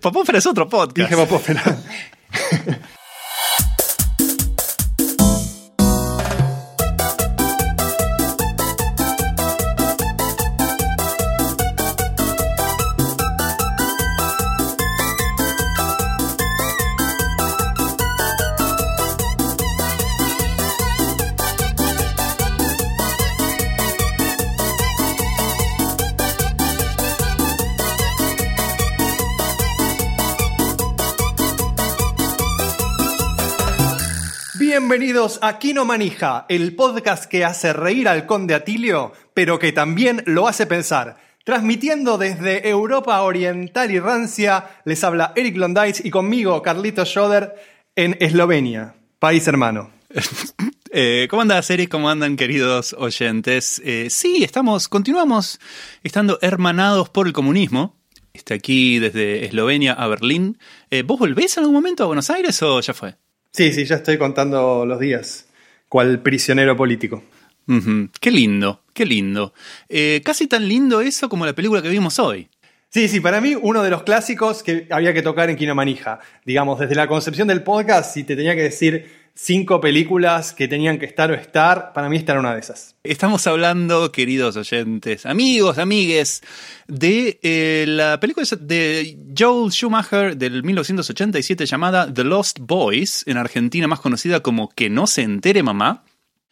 Popófera es otro podcast. Dije Popófera. Bienvenidos a Kino Manija, el podcast que hace reír al conde Atilio, pero que también lo hace pensar. Transmitiendo desde Europa Oriental y Rancia, les habla Eric Londaitz y conmigo Carlito Schroeder en Eslovenia, país hermano. Eh, ¿Cómo andas, Eric? ¿Cómo andan, queridos oyentes? Eh, sí, estamos, continuamos estando hermanados por el comunismo. Está aquí desde Eslovenia a Berlín. Eh, ¿Vos volvés en algún momento a Buenos Aires o ya fue? Sí, sí, ya estoy contando los días, cual prisionero político. Qué lindo, qué lindo. Eh, casi tan lindo eso como la película que vimos hoy. Sí, sí, para mí uno de los clásicos que había que tocar en Kino Manija. Digamos, desde la concepción del podcast, si te tenía que decir cinco películas que tenían que estar o estar, para mí esta era una de esas. Estamos hablando, queridos oyentes, amigos, amigues, de eh, la película de Joel Schumacher del 1987 llamada The Lost Boys, en Argentina más conocida como Que no se entere mamá.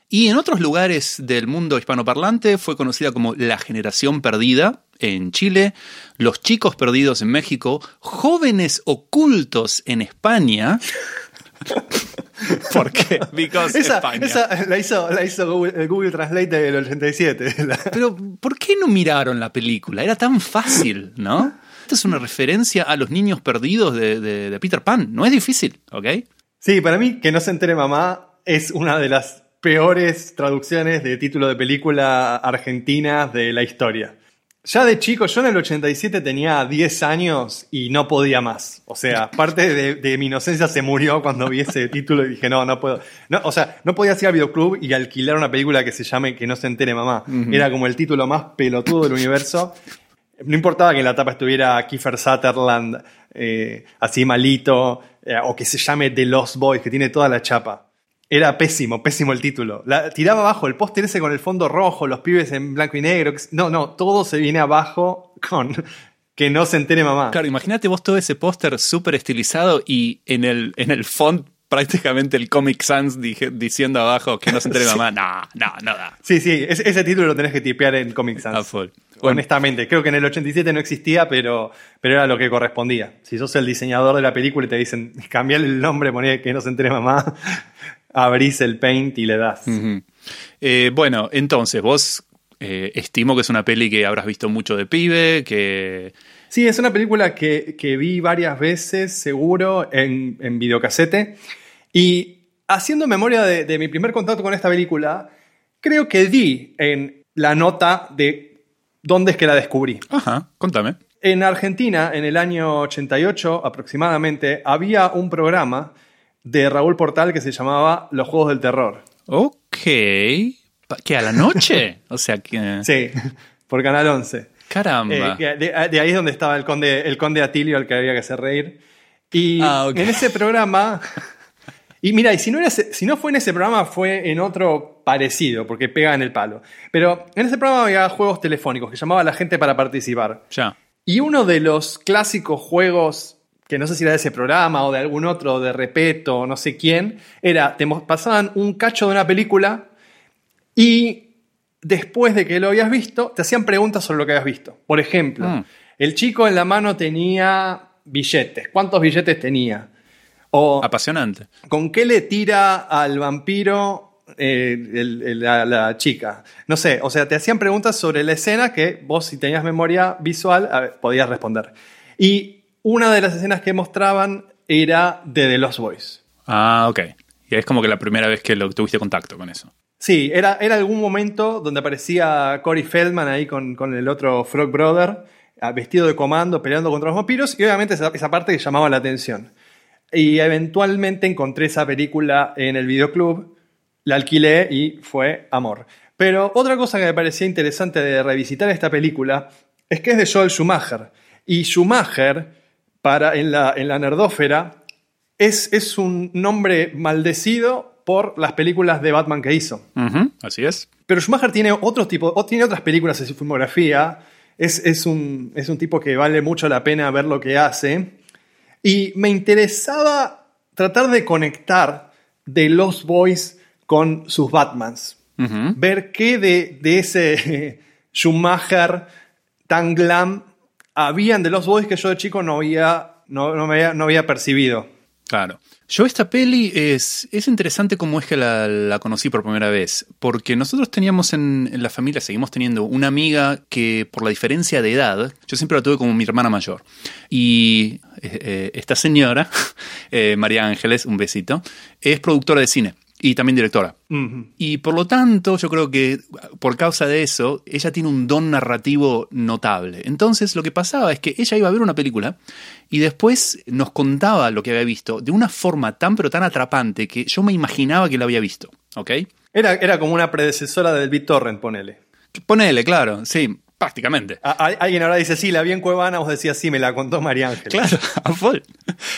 Y en otros lugares del mundo hispanoparlante fue conocida como La Generación Perdida en Chile, Los Chicos Perdidos en México, Jóvenes Ocultos en España. ¿Por qué? Because Esa, España. esa la hizo, la hizo Google, el Google Translate del 87. La- Pero, ¿por qué no miraron la película? Era tan fácil, ¿no? Esta es una referencia a los niños perdidos de, de- de Peter Pan. No es difícil, ¿ok? Sí, para mí, que no se entere mamá es una de las peores traducciones de título de película argentinas de la historia. Ya de chico, yo en el 87 tenía 10 años y no podía más. O sea, parte de, de mi inocencia se murió cuando vi ese título y dije, no, no puedo. No, o sea, no podía ir al videoclub y alquilar una película que se llame Que no se entere mamá. Era como el título más pelotudo del universo. No importaba que en la tapa estuviera Kiefer Sutherland eh, así malito, eh, o que se llame The Lost Boys, que tiene toda la chapa. Era pésimo, pésimo el título. La, tiraba abajo el póster ese con el fondo rojo, los pibes en blanco y negro. No, no, todo se viene abajo con que no se entere mamá. Claro, imagínate vos todo ese póster súper estilizado y en el, en el font prácticamente el Comic Sans dije- diciendo abajo que no se entere mamá. No, no, nada. Sí, sí, ese, ese título lo tenés que tipear en Comic Sans. A full. Bueno, Honestamente, creo que en el 87 no existía, pero, pero era lo que correspondía. Si sos el diseñador de la película y te dicen cambiar el nombre, poner que no se entere mamá, abrís el paint y le das. Eh, bueno, entonces, vos eh, estimo que es una peli que habrás visto mucho de pibe, que... Sí, es una película que, que vi varias veces, seguro, en, en videocasete. Y haciendo memoria de, de mi primer contacto con esta película, creo que di en la nota de dónde es que la descubrí. Ajá, contame. En Argentina, en el año 88 aproximadamente, había un programa de Raúl Portal que se llamaba Los Juegos del Terror. Ok. ¿Qué, a la noche? o sea que... Sí, por Canal 11. Caramba. Eh, que de, de ahí es donde estaba el conde, el conde Atilio al que había que hacer reír. Y Ah, ok. en ese programa. Y mira, y si no, era si no fue en ese programa, fue en otro parecido, porque pega en el palo. Pero en ese programa había juegos telefónicos que llamaba a la gente para participar. ya. Y uno de los clásicos juegos, que no sé si era de ese programa o de algún otro, de Repeto no sé quién, era, te pasaban un cacho de una película y después de que lo habías visto, te hacían preguntas sobre lo que habías visto. Por ejemplo, Mm. el chico en la mano tenía billetes. ¿Cuántos billetes tenía? O Apasionante. ¿Con qué le tira al vampiro eh, el- el- la, la chica? No sé, o sea, te hacían preguntas sobre la escena que vos, si tenías memoria visual, ver, podías responder. Y una de las escenas que mostraban era de The Lost Boys. Ah, ok. Y es como que la primera vez que lo, tuviste contacto con eso. Sí, era, era algún momento donde aparecía Corey Feldman ahí con, con el otro Frog Brother, ah, vestido de comando, peleando contra los vampiros, y obviamente esa, esa parte que llamaba la atención. Y eventualmente encontré esa película en el videoclub, la alquilé y fue amor. Pero otra cosa que me parecía interesante de revisitar esta película es que es de Joel Schumacher. Y Schumacher, para, en, la, en la nerdófera es, es un nombre maldecido por las películas de Batman que hizo. Así es. Pero Schumacher tiene otro tipo, tiene otras películas en su filmografía. Es, es un, es un tipo que vale mucho la pena ver lo que hace. Y me interesaba tratar de conectar de Lost Boys con sus Batmans. Ver qué de, de ese Schumacher tan glam habían de Lost Boys que yo de chico no había, no, no me había, no había percibido. Claro. Yo esta peli es, es interesante como es que la, conocí por primera vez, porque nosotros teníamos en, en la familia, seguimos teniendo una amiga que por la diferencia de edad, yo siempre la tuve como mi hermana mayor. Y eh, eh, esta señora, eh, María Ángeles, un besito, es productora de cine y también directora. Y por lo tanto, yo creo que por causa de eso, ella tiene un don narrativo notable. Entonces, lo que pasaba es que ella iba a ver una película y después nos contaba lo que había visto de una forma tan pero tan atrapante que yo me imaginaba que la había visto. ¿Ok? Era, era como una predecesora del BitTorrent, ponele. Ponele, claro, sí, prácticamente. A- a- alguien ahora dice, sí, la vi en Cuevana, vos decías, sí, me la contó María Ángel. Claro, a full.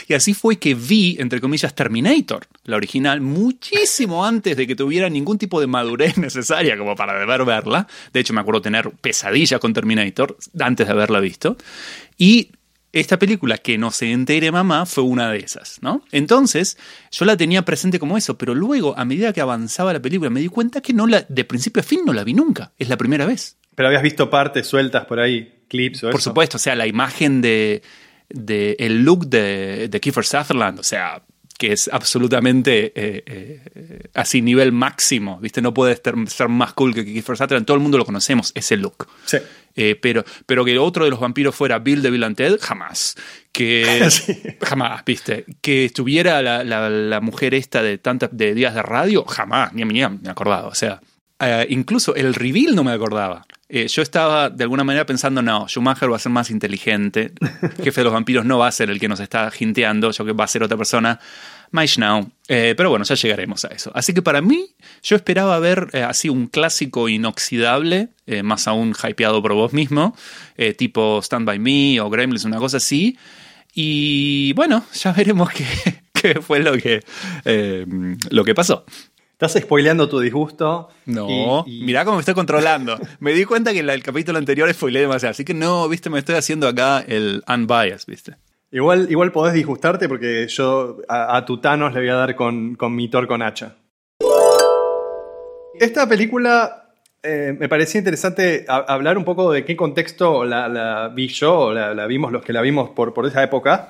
Y así fue que vi, entre comillas, Terminator, la original, muchísimo antes de que tuviera ningún tipo de madurez necesaria como para deber verla. De hecho, me acuerdo tener pesadilla con Terminator antes de haberla visto. Y esta película, que no se entere mamá, fue una de esas, ¿no? Entonces, yo la tenía presente como eso, pero luego, a medida que avanzaba la película, me di cuenta que no la, de principio a fin no la vi nunca. Es la primera vez. Pero habías visto partes sueltas por ahí, clips o Por eso. supuesto, o sea, la imagen de, de el look de, de Kiefer Sutherland, o sea, que es absolutamente eh, eh, así nivel máximo, ¿viste? No puede estar- ser más cool que Kiefer Sutherland, todo el mundo lo conocemos, ese look. Sí. Eh, pero, pero que otro de los vampiros fuera Bill de Bill and Ted, jamás. Que Sí. jamás, viste. Que estuviera la, la- la mujer esta de tantas de días de radio, jamás, ni, ni me acordaba. O sea, eh, incluso el reveal no me acordaba. Eh, yo estaba de alguna manera pensando, no, Schumacher va a ser más inteligente. Jefe de los vampiros no va a ser el que nos está jinteando, yo que va a ser otra persona. Now. Eh, pero bueno, ya llegaremos a eso. Así que para mí, yo esperaba ver eh, así un clásico inoxidable, más aún hypeado por vos mismo, tipo Stand By Me o Gremlins, una cosa así. Y bueno, ya veremos qué, qué fue lo que, lo que pasó. Estás spoileando tu disgusto. No, y- y- mirá cómo me estoy controlando. me di cuenta que el capítulo anterior spoileé demasiado. Así que no, viste, me estoy haciendo acá el unbiased, viste. Igual, igual podés disgustarte porque yo a, a tu Thanos le voy a dar con, con mi Thor con hacha. Esta película eh, me parecía interesante a- hablar un poco de qué contexto la, la vi yo, o la, la vimos los que la vimos por, por esa época,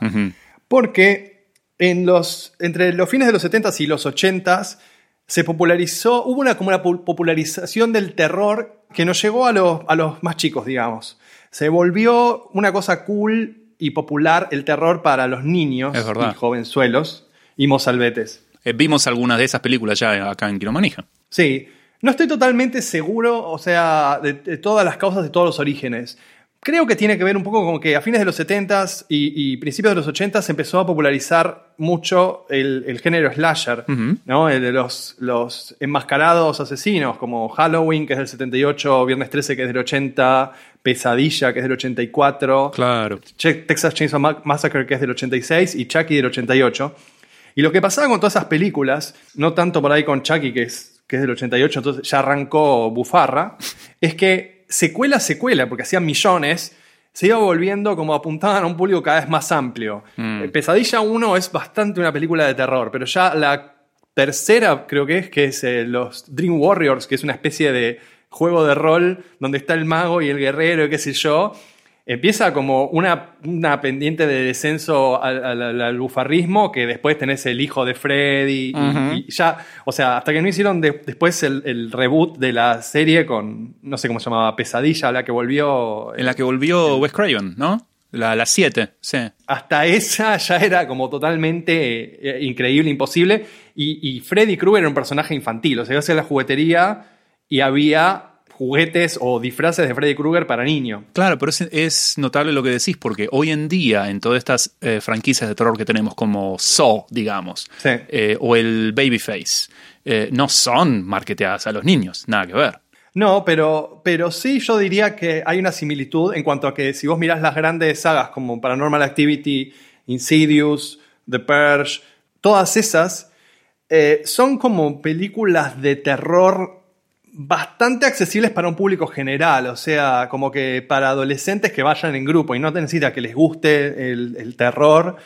porque en los, entre los fines de los 70s y los 80s se popularizó, hubo una, como una pu- popularización del terror que nos llegó a los, a los más chicos, digamos. Se volvió una cosa cool y popular el terror para los niños Es verdad. y jovenzuelos y mozalbetes. Eh, vimos algunas de esas películas ya acá en Quiromanija. Sí, no estoy totalmente seguro, o sea, de, de todas las causas, de todos los orígenes. Creo que tiene que ver un poco con que a fines de los 70s y, y principios de los 80s se empezó a popularizar mucho el, el género slasher. ¿no? El de los, los enmascarados asesinos, como Halloween, que es del 78, Viernes 13, que es del 80, Pesadilla, que es del 84, Claro. Texas Chainsaw Ma- Massacre, que es del 86, y Chucky del 88. Y lo que pasaba con todas esas películas, no tanto por ahí con Chucky, que es, que es del 88, entonces ya arrancó bufarra, es que secuela a secuela, porque hacían millones, se iba volviendo como apuntaban a un público cada vez más amplio. Eh, Pesadilla 1 es bastante una película de terror, pero ya la tercera creo que es, que es eh, los Dream Warriors, que es una especie de juego de rol donde está el mago y el guerrero y qué sé yo. Empieza como una, una pendiente de descenso al, al- al- bufarrismo, que después tenés el hijo de Freddy y, ya, o sea, hasta que no hicieron de- después el, el reboot de la serie con, no sé cómo se llamaba, Pesadilla, la que volvió... En la que volvió Wes Craven, ¿no? La 7, sí. hasta esa ya era como totalmente eh, increíble, imposible. Y, y Freddy Krueger era un personaje infantil. O sea, ibas a la juguetería y había juguetes o disfraces de Freddy Krueger para niños. Claro, pero es, es notable lo que decís, porque hoy en día, en todas estas eh, franquicias de terror que tenemos, como Saw, digamos, Sí. eh, o el Babyface, eh, no son marketeadas a los niños, nada que ver. No, pero, pero sí yo diría que hay una similitud en cuanto a que si vos mirás las grandes sagas como Paranormal Activity, Insidious, The Purge, todas esas son como películas de terror bastante accesibles para un público general, o sea, como que para adolescentes que vayan en grupo y no te necesita que les guste el, el terror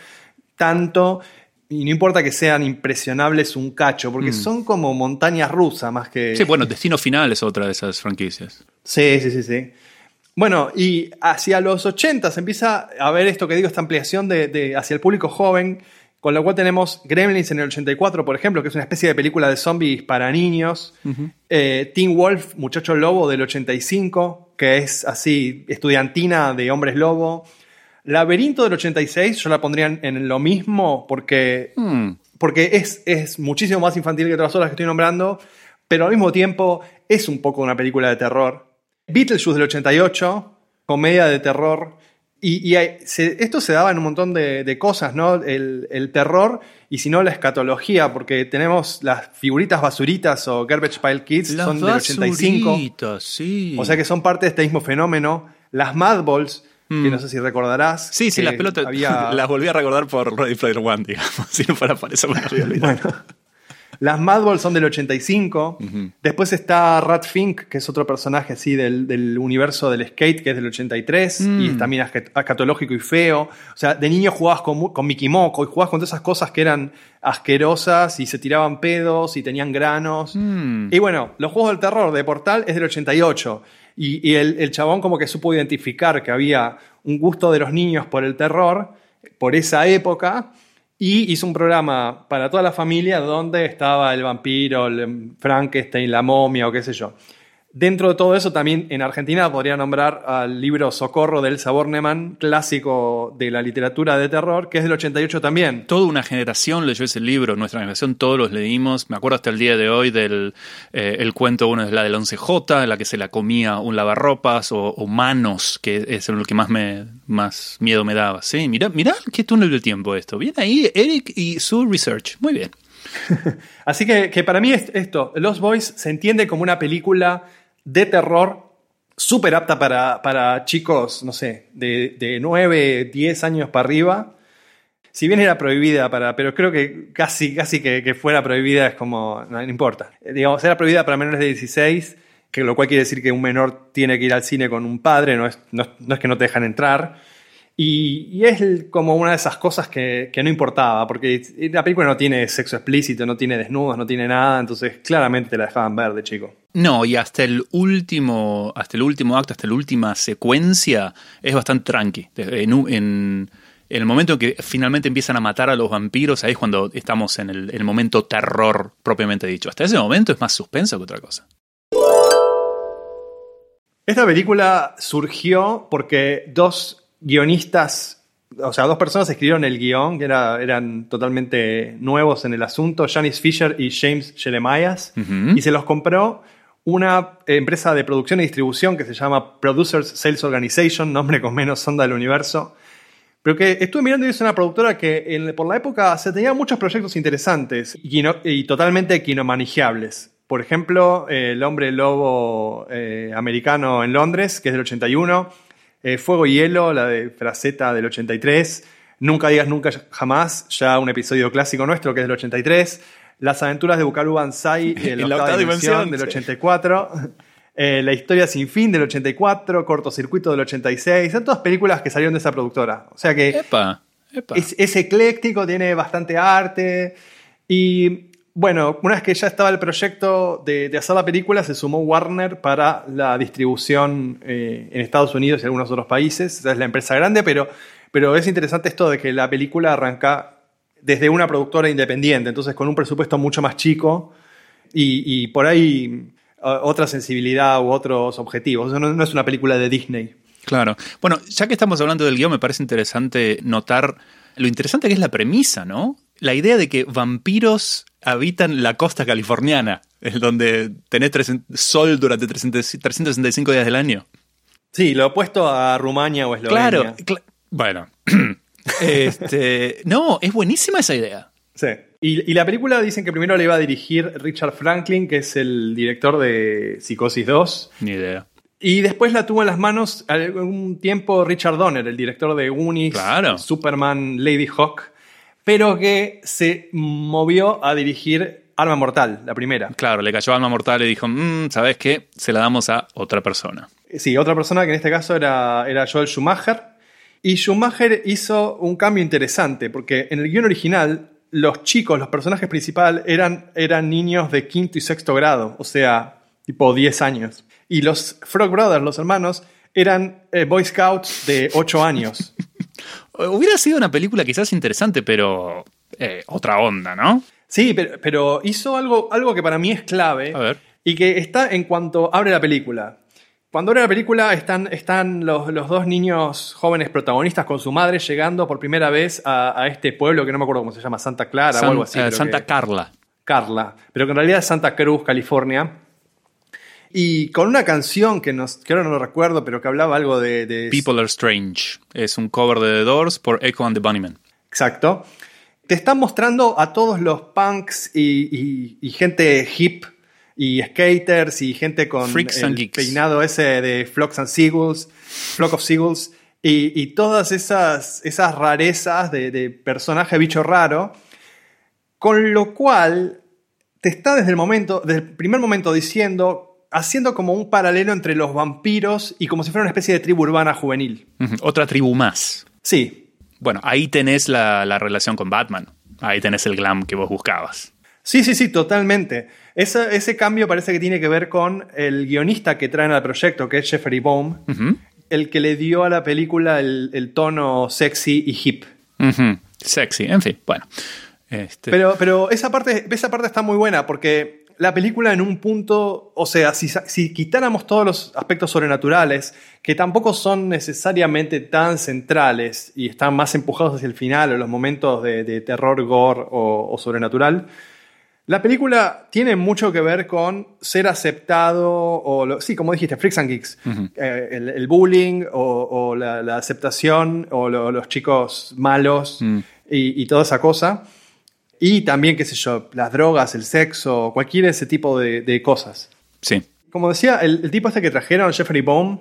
tanto, y no importa que sean impresionables un cacho, porque son como montañas rusas más que... Sí, bueno, Destino Final es otra de esas franquicias. Sí, sí, sí, sí. Bueno, y hacia los 80 se empieza a ver esto que digo, esta ampliación de, de- hacia el público joven, con lo cual tenemos Gremlins en el 84, por ejemplo, que es una especie de película de zombies para niños. Eh, Teen Wolf, Muchacho Lobo del 85, que es así, estudiantina de hombres lobo. Laberinto del 86, yo la pondría en- lo mismo porque Hmm. porque es, es muchísimo más infantil que todas las otras que estoy nombrando, pero al mismo tiempo es un poco una película de terror. Beetlejuice del 88, comedia de terror. Y, y hay- se- esto se daba en un montón de, de cosas, ¿no? El, el terror y si no la escatología, porque tenemos las figuritas basuritas o Garbage Pile Kids, Las son del 85. basuritas, sí. O sea que son parte de este mismo fenómeno. Las Madballs, que Mm. no sé si recordarás. Sí, sí, las pelotas había- las volví a recordar por Ready Player One, digamos. Si no fuera para eso me las había olvidado. Bueno, las Madballs son del 85. Después está Rat Fink, que es otro personaje así del, del universo del skate, que es del 83. Mm. Y es también escatológico y feo. O sea, de niño jugabas con, con Mickey Moco y jugabas con todas esas cosas que eran asquerosas y se tiraban pedos y tenían granos. Mm. Y bueno, los juegos del terror de Portal es del 88. Y, y el, el chabón como que supo identificar que había un gusto de los niños por el terror, por esa época, y hizo un programa para toda la familia donde estaba el vampiro, el Frankenstein, la momia o qué sé yo. Dentro de todo eso, también en Argentina podría nombrar al libro Socorro de Elsa Bornemann, clásico de la literatura de terror, que es del 88 también. Toda una generación leyó ese libro, nuestra generación todos los leímos. Me acuerdo hasta el día de hoy del eh, el cuento, uno es la del 11J, en la que se la comía un lavarropas, o, o Manos, que es lo que más me más miedo me daba. Sí, mirá, mirá qué túnel del tiempo esto. Bien ahí, Eric y su research. Muy bien. Así que, que para mí es esto, Los Boys se entiende como una película de terror súper apta para, para chicos, no sé, de, de 9, 10 años para arriba. Si bien era prohibida para, pero creo que casi, casi que, que fuera prohibida es como, no, importa. Eh, Digamos, era prohibida para menores de 16, que lo cual quiere decir que un menor tiene que ir al cine con un padre, no es, no, no es que no te dejan entrar. Y, y es como una de esas cosas que, que no importaba, porque la película no tiene sexo explícito, no tiene desnudos, no tiene nada, entonces claramente te la dejaban ver de chico. No, y hasta el último, hasta el último acto, hasta la última secuencia, es bastante tranqui. En, un- en- en el momento en que finalmente empiezan a matar a los vampiros, ahí es cuando estamos en el, el momento terror propiamente dicho. Hasta ese momento es más suspenso que otra cosa. Esta película surgió porque dos guionistas, o sea, dos personas escribieron el guion, que era- eran totalmente nuevos en el asunto, Janice Fisher y James Jeremias, y se los compró una empresa de producción y distribución que se llama Producers Sales Organization, nombre con menos onda del universo. Pero que estuve mirando y es una productora que por la época se tenía muchos proyectos interesantes y, totalmente quinomanijeables. Por ejemplo, El hombre lobo eh, americano en Londres, que es del 81. eh, Fuego y hielo, la de Fraceta del 83. Nunca digas nunca jamás, ya un episodio clásico nuestro que es del 83. Las aventuras de Bukaru Banzai en la, octava dimensión, del sí. 84. Eh, la historia sin fin del 84, Cortocircuito del 86, son todas películas que salieron de esa productora. O sea que Epa, epa. es, es ecléctico, tiene bastante arte. Y bueno, una vez que ya estaba el proyecto de, de hacer la película, se sumó Warner para la distribución eh, en Estados Unidos y algunos otros países. Esa es la empresa grande, pero, pero es interesante esto de que la película arranca desde una productora independiente, entonces con un presupuesto mucho más chico y, y por ahí eh, otra sensibilidad u otros objetivos. No, no es una película de Disney. Claro. Bueno, ya que estamos hablando del guion, me parece interesante notar lo interesante que es la premisa, ¿no? La idea de que vampiros habitan la costa californiana, es donde tenés tres- sol durante 300 365 días del año. Sí, lo opuesto a Rumania o Eslovenia. Claro, cla- bueno. este, no, es buenísima esa idea. Sí. Y, y la película dicen que primero la iba a dirigir Richard Franklin, que es el director de Psicosis 2. Ni idea. Y después la tuvo en las manos algún tiempo Richard Donner, el director de Claro. Superman, Lady Hawk, pero que se movió a dirigir Arma Mortal, la primera. Claro, le cayó alma mortal y dijo, "Mm, ¿sabes qué? Se la damos a otra persona. Sí, otra persona que en este caso era, era Joel Schumacher. Y Schumacher hizo un cambio interesante, porque en el guion original los chicos, los personajes principales, eran, eran niños de quinto y sexto grado, o sea, tipo 10 años. Y los Frog Brothers, los hermanos, eran eh, Boy Scouts de 8 años. Hubiera sido una película quizás interesante, pero eh, otra onda, ¿no? Sí, pero, pero hizo algo, algo que para mí es clave A ver. y que está en cuanto abre la película. Cuando abre la película están, están los, los dos niños jóvenes protagonistas con su madre llegando por primera vez a, a este pueblo que no me acuerdo cómo se llama, Santa Clara San- o algo así. eh, Santa que- Carla. Carla, pero que en realidad es Santa Cruz, California. Y con una canción que, nos, que ahora no lo recuerdo, pero que hablaba algo de... de- People Are Strange. Es un cover de The Doors por Echo and the Bunnymen. Exacto. Te están mostrando a todos los punks y, y- y gente hip y skaters y gente con Freaks el and peinado ese de Flocks and Seagulls, Flock of Seagulls y, y todas esas, esas rarezas de, de personaje bicho raro, con lo cual te está desde el momento, desde el primer momento diciendo, haciendo como un paralelo entre los vampiros y como si fuera una especie de tribu urbana juvenil. Otra tribu más. Sí, Bueno, ahí tenés la, la relación con Batman. Ahí tenés el glam que vos buscabas. Sí, sí, sí, totalmente. Ese, ese cambio parece que tiene que ver con el guionista que traen al proyecto, que es Jeffrey Ujú. el que le dio a la película el, el tono sexy y hip. Sexy, en fin, bueno. Este, Pero, pero esa, parte, esa parte está muy buena porque la película en un punto, o sea, si, si quitáramos todos los aspectos sobrenaturales, que tampoco son necesariamente tan centrales y están más empujados hacia el final o los momentos de, de terror, gore o, o sobrenatural, la película tiene mucho que ver con ser aceptado, o lo- sí, como dijiste, freaks and geeks, Eh, el, el bullying o, o la, la aceptación o lo- los chicos malos Mm. y, y toda esa cosa. Y también, qué sé yo, las drogas, el sexo, cualquier ese tipo de, de cosas. sí. Como decía, el, el tipo este que trajeron, Jeffrey Bohm,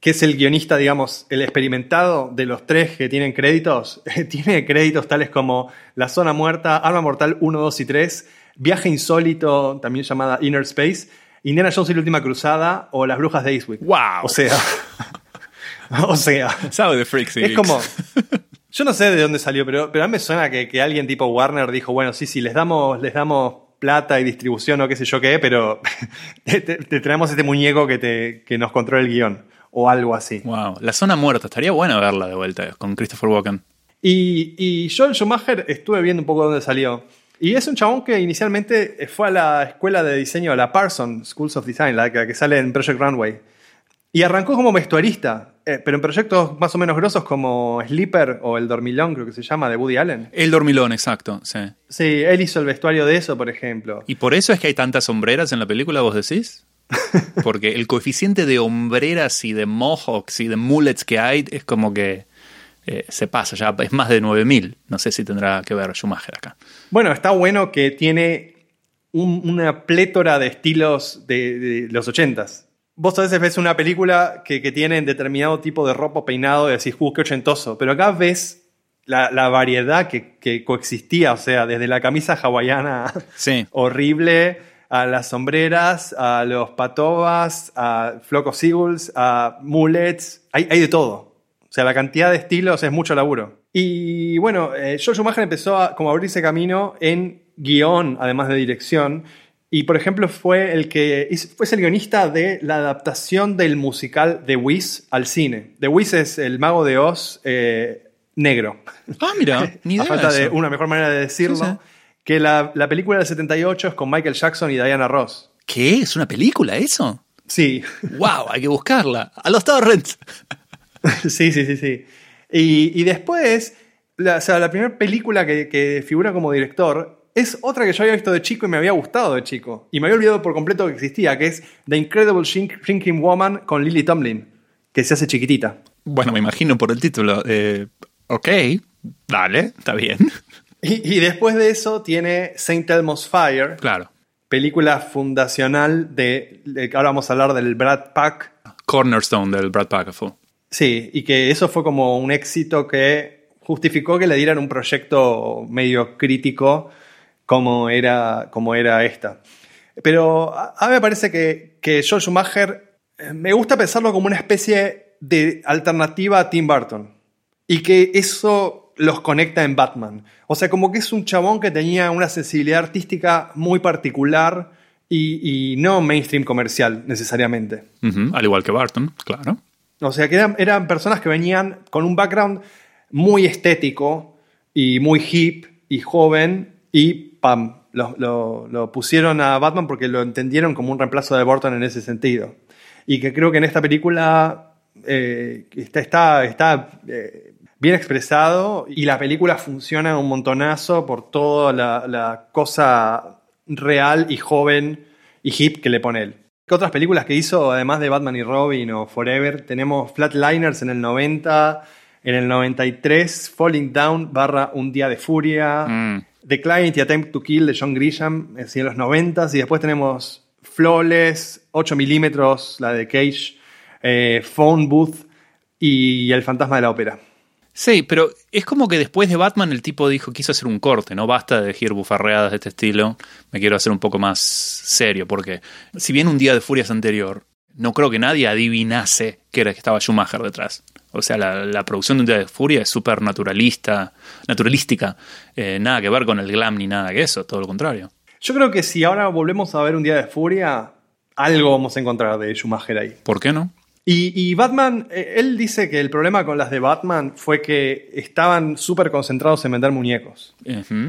que es el guionista, digamos, el experimentado de los tres que tienen créditos, tiene créditos tales como La Zona Muerta, Arma Mortal 1, 2 y 3, Viaje Insólito, también llamada Inner Space, Indiana Jones y la Última Cruzada o Las Brujas de Eastwick. ¡Wow! O sea, o sea, Sabe de Freaks y es como. Yo no sé de dónde salió, pero, pero a mí me suena que, que alguien tipo Warner dijo: bueno, sí, sí, les damos, les damos plata y distribución o qué sé yo qué, pero te traemos este muñeco que, te, que nos controla el guion. O algo así. Wow. La zona muerta. Estaría bueno verla de vuelta con Christopher Walken. Y, y Joel Schumacher estuve viendo un poco de dónde salió. Y es un chabón que inicialmente fue a la escuela de diseño, la Parsons Schools of Design, la que, que sale en Project Runway. Y arrancó como vestuarista, eh, pero en proyectos más o menos grosos como Sleeper o El Dormilón, creo que se llama, de Woody Allen. El dormilón, exacto. Sí. Sí, él hizo el vestuario de eso, por ejemplo. ¿Y por eso es que hay tantas sombreras en la película, vos decís? Porque el coeficiente de hombreras y de mohawks y de mullets que hay es como que eh, se pasa, ya es más de 9000. No sé si tendrá que ver Schumacher acá. Bueno, está bueno que tiene un- una plétora de estilos de, de los ochentas. Vos a veces ves una película que, que tiene determinado tipo de ropa peinado y decís, uh, qué ochentoso. Pero acá ves la, la variedad que, que coexistía, o sea, desde la camisa hawaiana Sí. horrible, a las sombreras, a los patobas, a Flock of Seagulls, a mullets, hay, hay de todo. O sea, la cantidad de estilos es mucho laburo. Y bueno, eh, George Schumacher empezó a como a abrirse camino en guion, además de dirección. Y por ejemplo, fue el que fue el guionista de la adaptación del musical The Wiz al cine. The Wiz es el mago de Oz eh, negro. Ah, mira, ni idea a falta de eso. una mejor manera de decirlo. Sí, sí. Que la, la película del 78 es con Michael Jackson y Diana Ross. ¿Qué? ¿Es una película eso? Sí, ¡Wow! Hay que buscarla. A los torrents. sí, sí, sí, sí. Y, y después, la, o sea, la primera película que, que figura como director es otra que yo había visto de chico y me había gustado de chico. Y me había olvidado por completo que existía, que es The Incredible Shrink- Shrinking Woman con Lily Tomlin, que se hace chiquitita. Bueno, me imagino por el título. eh, ok, dale, está bien. Y, y después de eso tiene Saint Elmo's Fire, Claro. película fundacional de, de- ahora vamos a hablar del Brad Pack. Cornerstone del Brad Packerful. Sí, y que eso fue como un éxito que justificó que le dieran un proyecto medio crítico como era, como era esta. Pero a, a mí me parece que, que Joel Schumacher, eh, me gusta pensarlo como una especie de alternativa a Tim Burton. Y que eso los conecta en Batman. O sea, como que es un chabón que tenía una sensibilidad artística muy particular y, y no mainstream comercial necesariamente. Al igual que Barton, claro. O sea, que eran, eran personas que venían con un background muy estético y muy hip y joven y pam, lo, lo- lo pusieron a Batman porque lo entendieron como un reemplazo de Burton en ese sentido. Y que creo que en esta película eh, está, está, está eh, bien expresado y la película funciona un montonazo por toda la, la cosa real y joven y hip que le pone él. ¿Qué otras películas que hizo, además de Batman y Robin o Forever? Tenemos Flatliners en el 90, en el 93, Falling Down barra Un Día de Furia, Mm. The Client y Attempt to Kill de John Grisham así en los 90, y después tenemos Flawless, 8 milímetros, la de Cage, eh, Phone Booth y El Fantasma de la Ópera. Sí, pero es como que después de Batman el tipo dijo quiso hacer un corte, no basta de decir bufarreadas de este estilo, me quiero hacer un poco más serio, porque si bien un día de furias anterior, no creo que nadie adivinase que era que estaba Schumacher detrás. O sea, la, la producción de un día de furia es súper naturalista, naturalística, eh, nada que ver con el glam ni nada que eso, todo lo contrario. Yo creo que si ahora volvemos a ver Un Día de Furia, algo vamos a encontrar de Schumacher ahí. ¿Por qué no? Y, y Batman, eh, él dice que el problema con las de Batman fue que estaban súper concentrados en vender muñecos.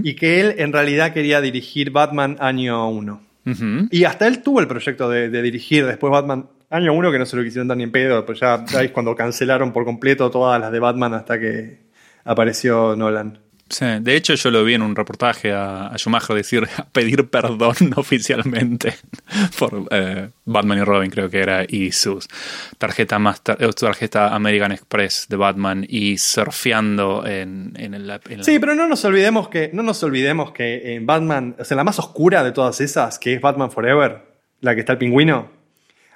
Y que él en realidad quería dirigir Batman año 1. ujú. Y hasta él tuvo el proyecto de, de dirigir después Batman año 1, que no se lo quisieron dar ni en pedo, pues ya ya es cuando cancelaron por completo todas las de Batman hasta que apareció Nolan. Sí, de hecho yo lo vi en un reportaje a, a decir, a pedir perdón oficialmente por eh, Batman y Robin creo que era y sus tarjeta master, eh, tarjeta American Express de Batman y surfeando en, en el- en Sí, pero no nos olvidemos que no nos olvidemos que en Batman, o sea, la más oscura de todas esas, que es Batman Forever, la que está el pingüino,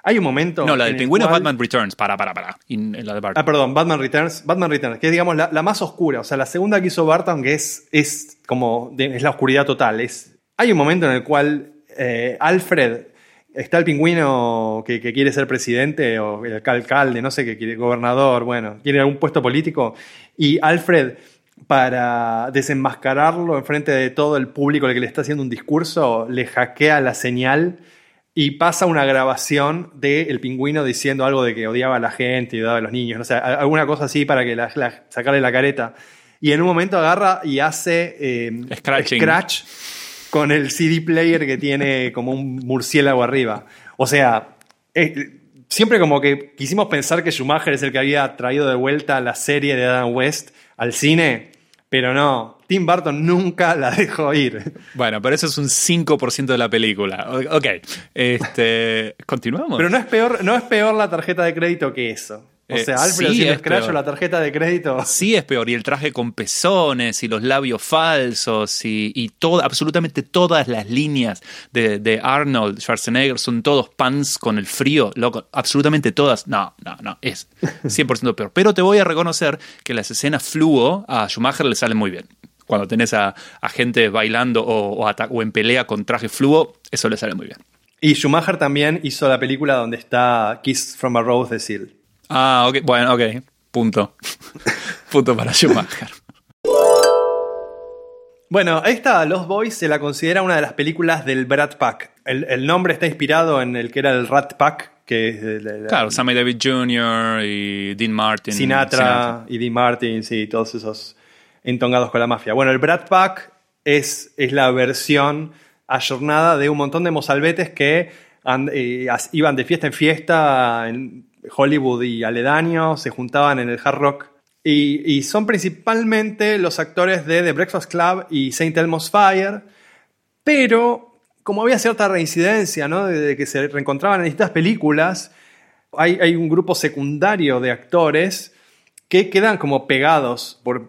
hay un momento No, la del pingüino es cual- Batman Returns, para, para, para. Y en la de Bart. Ah, perdón, Batman Returns, Batman Returns, que es digamos la, la más oscura, o sea, la segunda que hizo Barton que es es como de- es la oscuridad total, es hay un momento en el cual eh, Alfred está el pingüino que, que quiere ser presidente o el alcalde, no sé qué quiere, gobernador, bueno, quiere algún puesto político y Alfred para desenmascararlo enfrente de todo el público al que le está haciendo un discurso, le hackea la señal y pasa una grabación del el pingüino diciendo algo de que odiaba a la gente y odiaba a los niños, no sé, a- alguna cosa así para que la, la- sacarle la careta. Y en un momento agarra y hace eh, Scratching. scratch con el CD player que tiene como un murciélago arriba. O sea, eh, siempre como que quisimos pensar que Schumacher es el que había traído de vuelta la serie de Adam West al cine, pero no, Tim Burton nunca la dejó ir. Bueno, pero eso es un 5% de la película. Ok, este, continuamos. Pero no es peor, no es peor la tarjeta de crédito que eso. O Eh, sea, Alfred sí, es scratch la tarjeta de crédito. Sí, es peor. Y el traje con pezones y los labios falsos y, y todo, absolutamente todas las líneas de, de Arnold Schwarzenegger son todos pants con el frío, loco. Absolutamente todas. No, no, no. Es 100% peor. Pero te voy a reconocer que las escenas fluo a Schumacher le salen muy bien. Cuando tenés a, a gente bailando o, o ata- o en pelea con traje fluo, eso le sale muy bien. Y Schumacher también hizo la película donde está Kiss from a Rose de Seal. Ah, ok. Bueno, ok. Punto. Punto para Schumacher. Bueno, esta Lost Boys se la considera una de las películas del Brat Pack. El, el nombre está inspirado en el que era el Rat Pack, que es de- de- de- Claro, Sammy David Jr. y Dean Martin. Sinatra, y Dean Martin, sí, todos esos entongados con la mafia. Bueno, el Brat Pack es, es la versión ayornada de un montón de mozalbetes que eh, iban de fiesta en fiesta en Hollywood y aledaños, se juntaban en el Hard Rock. Y, son principalmente los actores de The Breakfast Club y St. Elmo's Fire, pero como había cierta reincidencia, ¿no? De que se reencontraban en distintas películas, hay, un grupo secundario de actores que quedan como pegados por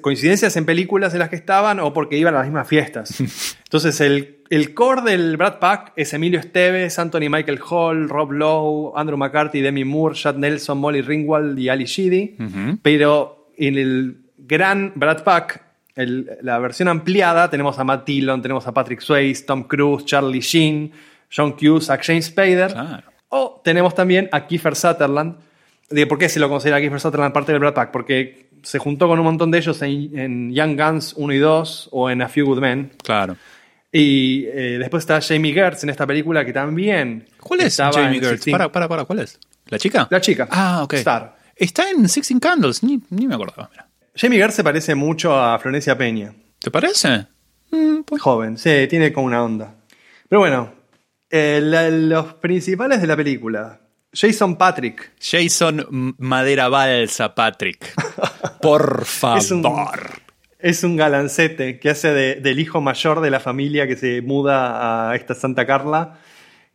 coincidencias en películas en las que estaban o porque iban a las mismas fiestas. Entonces, el, el core del Brad Pack es Emilio Esteves, Anthony Michael Hall, Rob Lowe, Andrew McCarthy, Demi Moore, Chad Nelson, Molly Ringwald y Ali Sheedy. Pero en el gran Brad Pack, el- la versión ampliada, tenemos a Matt Dillon, tenemos a Patrick Swayze, Tom Cruise, Charlie Sheen, John Cusack, James Spader. Claro. O tenemos también a Kiefer Sutherland. ¿Por qué se lo considera Kiefer Sutherland parte del Brad Pack? Porque se juntó con un montón de ellos en, en Young Guns 1 y 2 o en A Few Good Men. Claro. Y eh, después está Jamie Gertz en esta película que también. ¿Cuál es Jamie Gertz? 16. Para, para, para, ¿cuál es? ¿La chica? La chica. Ah, ok. Star. Está en Sixteen Candles, ni, ni me acordaba. Mira. Jamie Gertz se parece mucho a Florencia Peña. ¿Te parece? Mm, pues- Joven, sí, tiene como una onda. Pero bueno, eh, la- los principales de la película. Jason Patrick. Jason Madera Balsa Patrick. Por favor. Es un- Es un galancete que hace de- del hijo mayor de la familia que se muda a esta Santa Carla,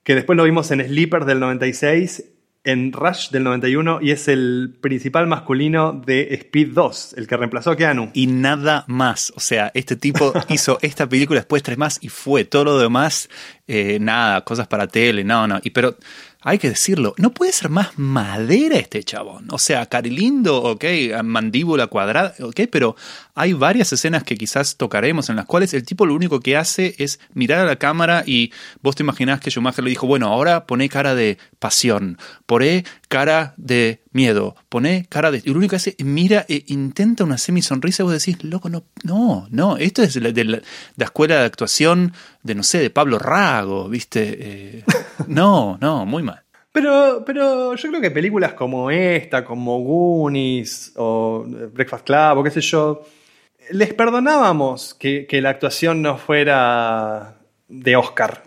que después lo vimos en Sleeper del 96, en Rush del 91 y es el principal masculino de Speed 2, el que reemplazó a Keanu. y nada más. O sea, este tipo hizo esta película, después tres más y fue. Todo lo demás, eh, nada, cosas para tele, no, no. Y pero hay que decirlo, no puede ser más madera este chabón. O sea, carilindo, ok, mandíbula cuadrada, ok, pero hay varias escenas que quizás tocaremos en las cuales el tipo lo único que hace es mirar a la cámara y vos te imaginás que Schumacher le dijo, bueno, ahora poné cara de pasión, poné cara de miedo, poné cara de... Y lo único que hace es mira e intenta una semisonrisa y vos decís, loco, no, no, no, esto es de la, de la- escuela de actuación de, no sé, de Pablo Rago, ¿viste? Eh, no, no, muy mal. Pero, pero yo creo que películas como esta, como Goonies o Breakfast Club o qué sé yo, les perdonábamos que, que la actuación no fuera de Oscar.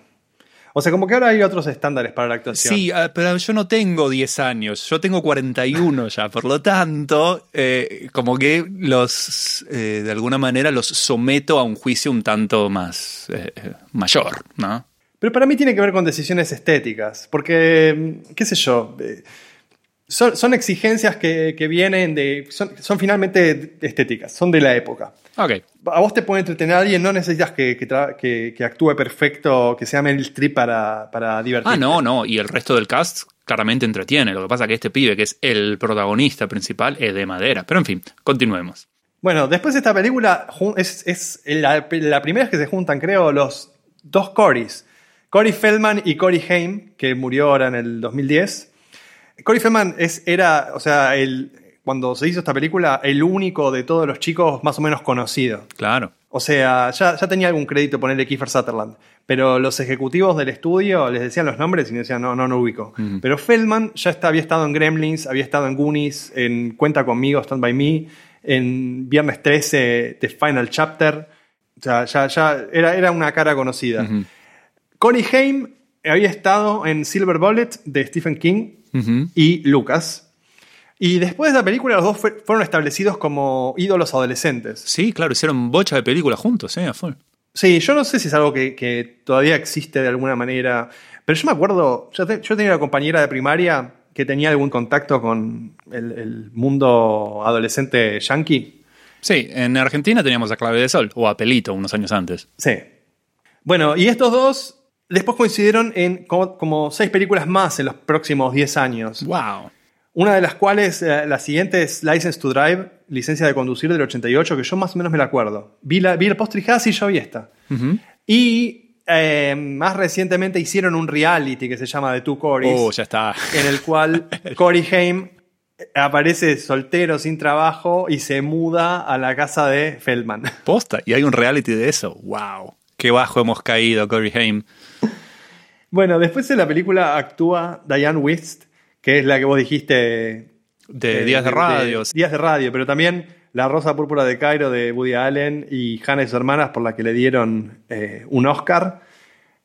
O sea, como que ahora hay otros estándares para la actuación. Sí, ah, pero yo no tengo 10 años, yo tengo 41 ya, por lo tanto, eh, como que los, eh, de alguna manera, los someto a un juicio un tanto más eh, mayor, ¿no? Pero para mí tiene que ver con decisiones estéticas, porque, qué sé yo, son, son exigencias que, que vienen de... Son, son finalmente estéticas, son de la época. Ok, A vos te puede entretener a alguien, no necesitas que, que, actúe perfecto, que sea Meryl Streep para, para divertirte. Ah, no, no. Y el resto del cast claramente entretiene. Lo que pasa es que este pibe, que es el protagonista principal, es de madera. Pero en fin, continuemos. Bueno, después de esta película es, es la, la primera vez que se juntan, creo, los dos Corys. Corey Feldman y Corey Haim, que murió ahora en el 2010. Corey Feldman es, era, o sea, el, cuando se hizo esta película, el único de todos los chicos más o menos conocido. Claro. O sea, ya, ya tenía algún crédito ponerle Kiefer Sutherland. Pero los ejecutivos del estudio les decían los nombres y decían, no, no, no ubico. Pero Feldman ya está, había estado en Gremlins, había estado en Goonies, en Cuenta conmigo, Stand By Me, en Viernes 13, The Final Chapter. O sea, ya, ya era, era una cara conocida. Ujú. Connie Haim había estado en Silver Bullet de Stephen King Y Lucas. Y después de la película, los dos fue- fueron establecidos como ídolos adolescentes. Sí, claro, hicieron bocha de películas juntos, ¿eh? A full. Sí, yo no sé si es algo que, que todavía existe de alguna manera, pero yo me acuerdo, yo, te- yo tenía una compañera de primaria que tenía algún contacto con el, el mundo adolescente yankee. Sí, en Argentina teníamos a Clave de Sol, o a Pelito unos años antes. Sí. Bueno, y estos dos después coincidieron en como, como seis películas más en los próximos 10 años. ¡Wow! Una de las cuales, eh, la siguiente es License to Drive, licencia de conducir del 88, que yo más o menos me la acuerdo. Vi, la, vi el dije, ah, sí, yo vi esta. Y eh, más recientemente hicieron un reality que se llama The Two Corys, Oh, ya está. en el cual Corey Haim aparece soltero, sin trabajo, y se muda a la casa de Feldman. Posta, y hay un reality de eso. ¡Wow! ¡Qué bajo hemos caído, Corey Haim! Bueno, después de la película actúa Diane Wist, que es la que vos dijiste De eh, Días de Radio. Días de radio, pero también La Rosa Púrpura de Cairo de Woody Allen y Hannah y sus hermanas, por la que le dieron eh, un Oscar.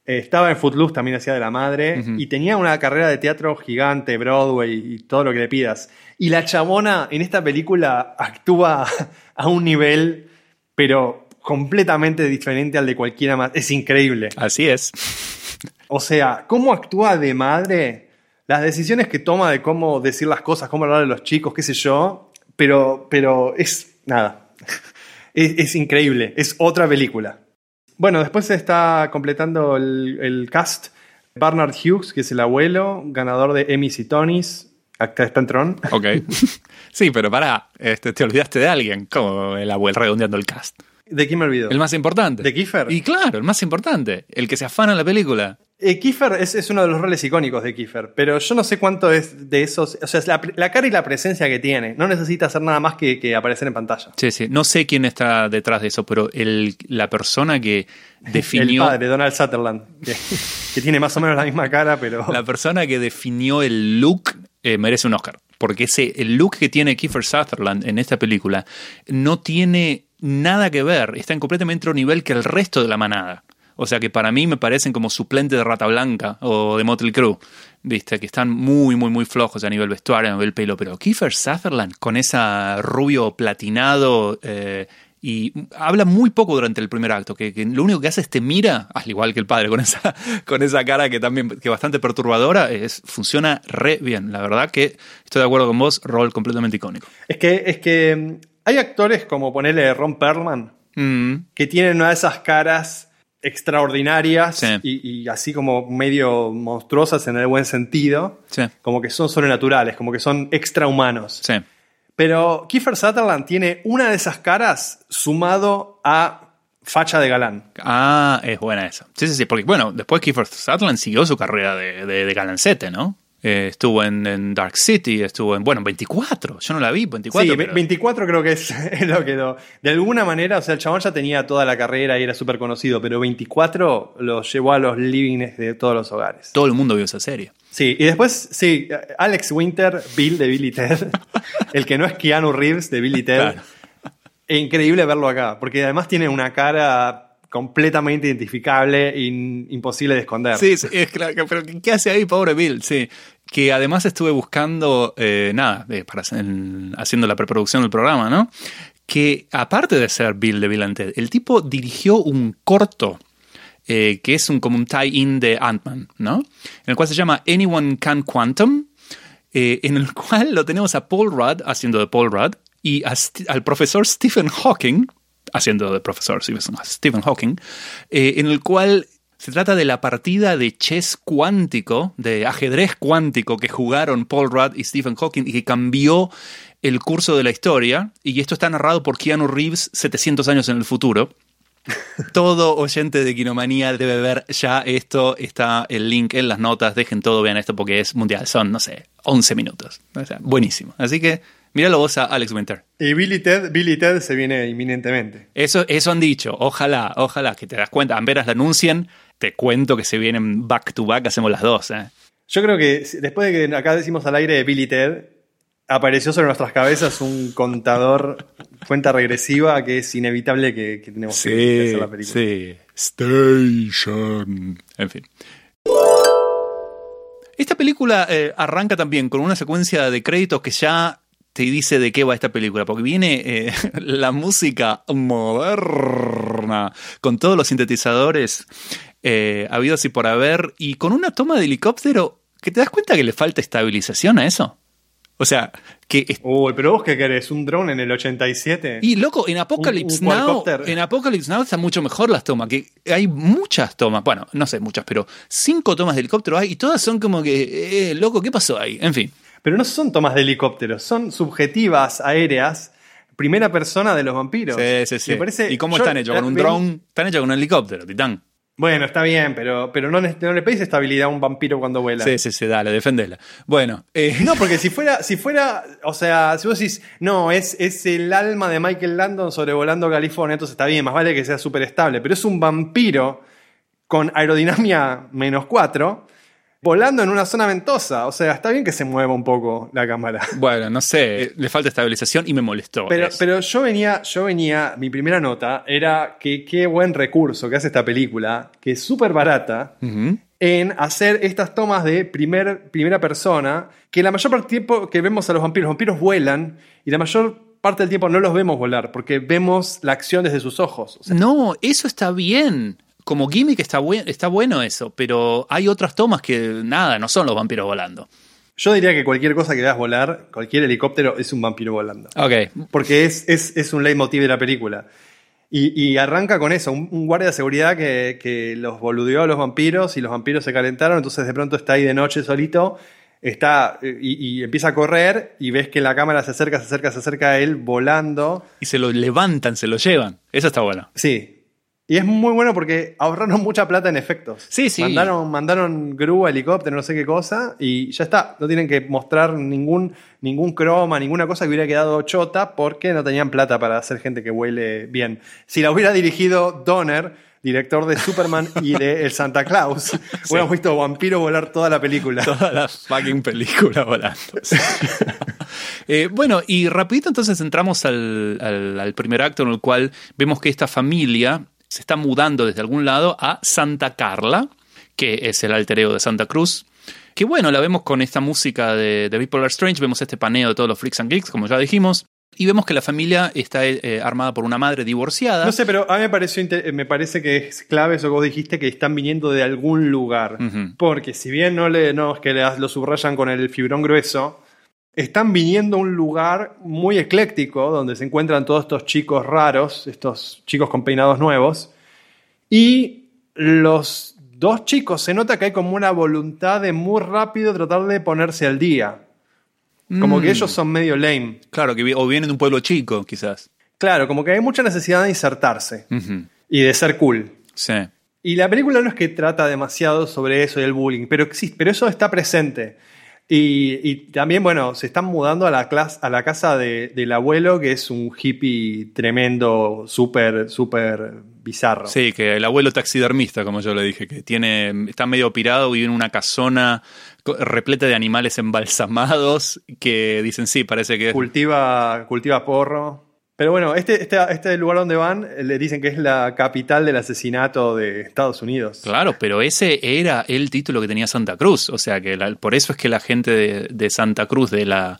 Eh, estaba en Footloose, también hacía de la madre, y tenía una carrera de teatro gigante, Broadway y todo lo que le pidas. Y la chabona en esta película actúa a un nivel, pero completamente diferente al de cualquiera más. Es increíble. Así es. O sea, cómo actúa de madre, las decisiones que toma de cómo decir las cosas, cómo hablar a los chicos, qué sé yo, pero, pero es nada, Es, increíble, es otra película. Bueno, después se está completando el, el cast. Bernard Hughes, que es el abuelo, ganador de Emmys y Tonys. Acá está en Tron. Ok. sí, pero pará, este, te olvidaste de alguien, como el abuelo redondeando el cast. ¿De quién me olvido? El más importante. ¿De Kiefer? Y claro, el más importante. El que se afana en la película. Eh, Kiefer es, es uno de los roles icónicos de Kiefer, pero yo no sé cuánto es de esos. O sea, es la, la cara y la presencia que tiene. No necesita hacer nada más que, que aparecer en pantalla. Sí, sí. No sé quién está detrás de eso, pero el, la persona que El definió. padre, Donald Sutherland, que, que tiene más o menos la misma cara, pero. La persona que definió el look eh, merece un Oscar. Porque ese, el look que tiene Kiefer Sutherland en esta película no tiene nada que ver, está en completamente otro nivel que el resto de la manada. O sea que para mí me parecen como suplente de Rata Blanca o de Motley Crue. Viste, que están muy, muy, muy flojos a nivel vestuario, a nivel pelo. Pero Kiefer Sutherland, con esa rubio platinado, eh, y habla muy poco durante el primer acto, que, lo único que hace es te mira, al igual que el padre, con esa, con esa cara que también, que bastante perturbadora, es, funciona re bien. La verdad que estoy de acuerdo con vos, rol completamente icónico. Es que, es que hay actores como ponerle Ron Perlman, Mm, que tienen una de esas caras extraordinarias Sí. y, y así como medio monstruosas en el buen sentido, sí, como que son sobrenaturales, como que son extrahumanos. sí. Pero Kiefer Sutherland tiene una de esas caras sumado a facha de galán. Ah, es buena esa. Sí, sí, sí, porque bueno, después Kiefer Sutherland siguió su carrera de, de, de galancete, ¿no? Eh, estuvo en, en Dark City, estuvo en, bueno, en 24, yo no la vi, 24. sí, pero- 24 creo que es, es lo que lo- De alguna manera, o sea, el chabón ya tenía toda la carrera y era súper conocido, pero 24 lo llevó a los livings de todos los hogares. Todo el mundo vio esa serie. Sí, y después, sí, Alex Winter, Bill de Billy Ted, el que no es Keanu Reeves de Billy Ted. Claro. Increíble verlo acá, porque además tiene una cara completamente identificable e imposible de esconder. Sí, sí, es claro, pero ¿qué hace ahí, pobre Bill? Sí, que además estuve buscando, eh, nada, eh, para hacer- en- haciendo la preproducción del programa, ¿no? Que aparte de ser Bill de Bill and Ted, el tipo dirigió un corto eh, que es un, como un tie-in de Ant-Man, ¿no? En el cual se llama Anyone Can Quantum, eh, en el cual lo tenemos a Paul Rudd haciendo de Paul Rudd y a al profesor Stephen Hawking haciendo de profesor Stephen Hawking, eh, en el cual se trata de la partida de chess cuántico, de ajedrez cuántico que jugaron Paul Rudd y Stephen Hawking y que cambió el curso de la historia. Y esto está narrado por Keanu Reeves 700 años en el futuro. Todo oyente de Quinomanía debe ver ya esto. Está el link en las notas. Dejen todo, vean esto porque es mundial. Son, no sé, 11 minutos. O sea, buenísimo. Así que míralo vos a Alex Winter. Y Billy Ted, Billy Ted se viene inminentemente. Eso, eso han dicho. Ojalá, ojalá que te das cuenta. Amberas la anuncien. Te cuento que se vienen back to back. Hacemos las dos. ¿eh? Yo creo que después de que acá decimos al aire de Billy Ted, apareció sobre nuestras cabezas un contador, cuenta regresiva, que es inevitable que, que tenemos que que hacer la película. sí. Station. En fin. Esta película eh, arranca también con una secuencia de créditos que ya te dice de qué va esta película, porque viene eh, la música moderna, con todos los sintetizadores eh, habidos y por haber, y con una toma de helicóptero que te das cuenta que le falta estabilización a eso. O sea, que Uy, pero vos qué querés, un drone en el 87. y loco, en Apocalypse Un- un Now, en Apocalypse Now están mucho mejor las tomas, que hay muchas tomas, bueno, no sé muchas, pero cinco tomas de helicóptero hay y todas son como que, eh, loco, ¿qué pasó ahí? En fin. Pero no son tomas de helicópteros, son subjetivas aéreas, primera persona de los vampiros. Sí, sí, sí. Parece- ¿Y cómo yo- están hechos? ¿Con un drone? Están hechos con un helicóptero, Titán. Bueno, está bien, pero, pero no, le- no le pedís estabilidad a un vampiro cuando vuela. Sí, sí, sí, dale, defendela. Bueno, eh, No, porque si fuera, si fuera, o sea, si vos decís, no, es, es el alma de Michael Landon sobrevolando California, entonces está bien, más vale que sea súper estable, pero es un vampiro con aerodinámica menos 4, volando en una zona ventosa, o sea, está bien que se mueva un poco la cámara. bueno, no sé, eh, le falta estabilización y me molestó. Pero, eso. pero yo venía, yo venía, mi primera nota era que qué buen recurso que hace esta película, que es súper barata, en hacer estas tomas de primer, primera persona, que la mayor parte del tiempo que vemos a los vampiros, los vampiros vuelan, y la mayor parte del tiempo no los vemos volar, porque vemos la acción desde sus ojos. O sea, No, eso está bien. Como gimmick está, buen- está bueno eso, pero hay otras tomas que nada, no son los vampiros volando. Yo diría que cualquier cosa que veas volar, cualquier helicóptero, es un vampiro volando. Ok. Porque es, es, es un leitmotiv de la película. Y, y arranca con eso, un, un guardia de seguridad que, que los boludeó a los vampiros y los vampiros se calentaron, entonces de pronto está ahí de noche solito, está y, y empieza a correr y ves que la cámara se acerca, se acerca, se acerca a él volando. Y se lo levantan, se lo llevan. Eso está bueno. Sí. Y es muy bueno porque ahorraron mucha plata en efectos. Sí, sí. Mandaron, mandaron grúa, helicóptero, no sé qué cosa, y ya está. No tienen que mostrar ningún, ningún croma, ninguna cosa que hubiera quedado chota porque no tenían plata para hacer gente que huele bien. Si la hubiera dirigido Donner, director de Superman y de El Santa Claus, hubiéramos visto vampiro volar toda la película. Toda la fucking película volando. Eh, bueno, y rapidito entonces entramos al, al- al primer acto en el cual vemos que esta familia se está mudando desde algún lado a Santa Carla, que es el alter ego de Santa Cruz. Que bueno, la vemos con esta música de, de Bipolar Strange, vemos este paneo de todos los freaks and geeks, como ya dijimos, y vemos que la familia está eh, armada por una madre divorciada. No sé, pero a mí me, pareció, me parece que es clave eso que vos dijiste, que están viniendo de algún lugar. Porque si bien no, le, no es que le- lo subrayan con el fibrón grueso, están viniendo a un lugar muy ecléctico, donde se encuentran todos estos chicos raros, estos chicos con peinados nuevos, y los dos chicos se nota que hay como una voluntad de muy rápido tratar de ponerse al día. Como que Mm. ellos son medio lame. Claro, que o vienen de un pueblo chico, quizás. Claro, como que hay mucha necesidad de insertarse y de ser cool. Sí. Y la película no es que trata demasiado sobre eso y el bullying, pero existe, pero eso está presente. Y, y también, bueno, se están mudando a la, clas- a la casa de- del abuelo, que es un hippie tremendo, súper, súper bizarro. Sí, que el abuelo taxidermista, como yo le dije, que tiene, está medio pirado, vive en una casona repleta de animales embalsamados que dicen, sí, parece que es... Cultiva, cultiva porro. Pero bueno, este, este, este lugar donde van, eh, le dicen que es la capital del asesinato de Estados Unidos. Claro, pero ese era el título que tenía Santa Cruz. O sea, que la- por eso es que la gente de, de Santa Cruz, de la,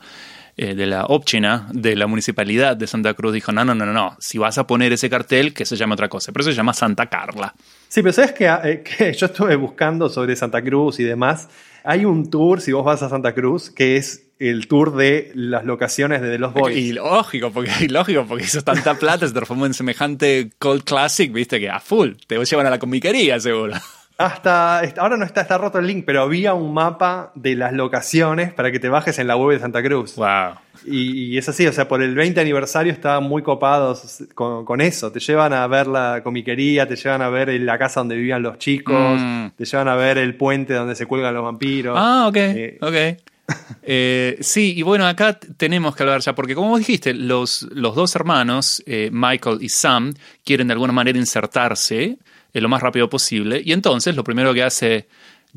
eh, de la Opchina, de la municipalidad de Santa Cruz, dijo, no, no, no, no, no, si vas a poner ese cartel, que se llame otra cosa. Pero eso se llama Santa Carla. Sí, pero sabes que, eh, que yo estuve buscando sobre Santa Cruz y demás. Hay un tour, si vos vas a Santa Cruz, que es el tour de las locaciones de The Lost Boys. Y lógico, porque, y lógico, porque hizo tanta plata, se transformó en semejante cult classic, viste, que a full. Te llevan a la comiquería, seguro. Hasta ahora no está, está roto el link, pero había un mapa de las locaciones para que te bajes en la web de Santa Cruz. Wow. Y, y es así, o sea, por el 20 aniversario estaban muy copados con, con eso. Te llevan a ver la comiquería, te llevan a ver la casa donde vivían los chicos, Mm. te llevan a ver el puente donde se cuelgan los vampiros. Ah, ok, Eh, ok. Eh, sí, y bueno, acá tenemos que hablar ya, porque como vos dijiste, los, los dos hermanos, eh, Michael y Sam, quieren de alguna manera insertarse eh, lo más rápido posible, y entonces lo primero que hace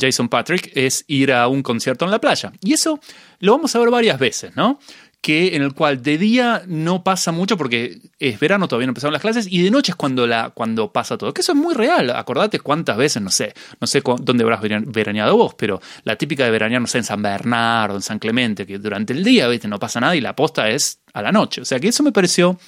Jason Patrick es ir a un concierto en la playa. Y eso lo vamos a ver varias veces, ¿no? Que en el cual de día no pasa mucho porque es verano, todavía no empezaron las clases, y de noche es cuando, la, cuando pasa todo. Que eso es muy real. Acordate cuántas veces, no sé, no sé dónde habrás vera- veraneado vos, pero la típica de veranear, no sé, en San Bernardo, en San Clemente, que durante el día, viste, no pasa nada y la posta es a la noche. O sea que eso me pareció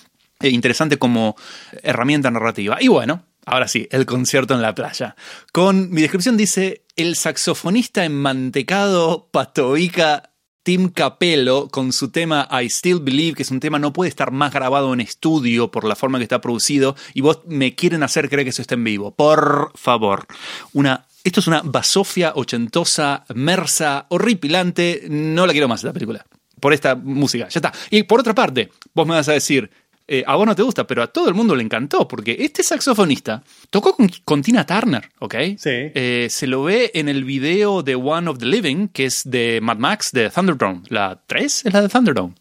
eh, interesante como herramienta narrativa. Y bueno, ahora sí, el concierto en la playa. Con mi descripción dice, el saxofonista enmantecado Patoica Tim Capello con su tema I Still Believe, que es un tema no puede estar más grabado en estudio por la forma que está producido, y vos me quieren hacer creer que eso está en vivo. Por favor. Una, esto es una basofia ochentosa, mersa, horripilante. No la quiero más esta película. Por esta música. Ya está. Y por otra parte, vos me vas a decir, eh, a vos no te gusta, pero a todo el mundo le encantó, porque este saxofonista tocó con, con Tina Turner, ¿ok? Sí. Eh, se lo ve en el video de One of the Living, que es de Mad Max, de Thunderdome. ¿La 3 es la de Thunderdome?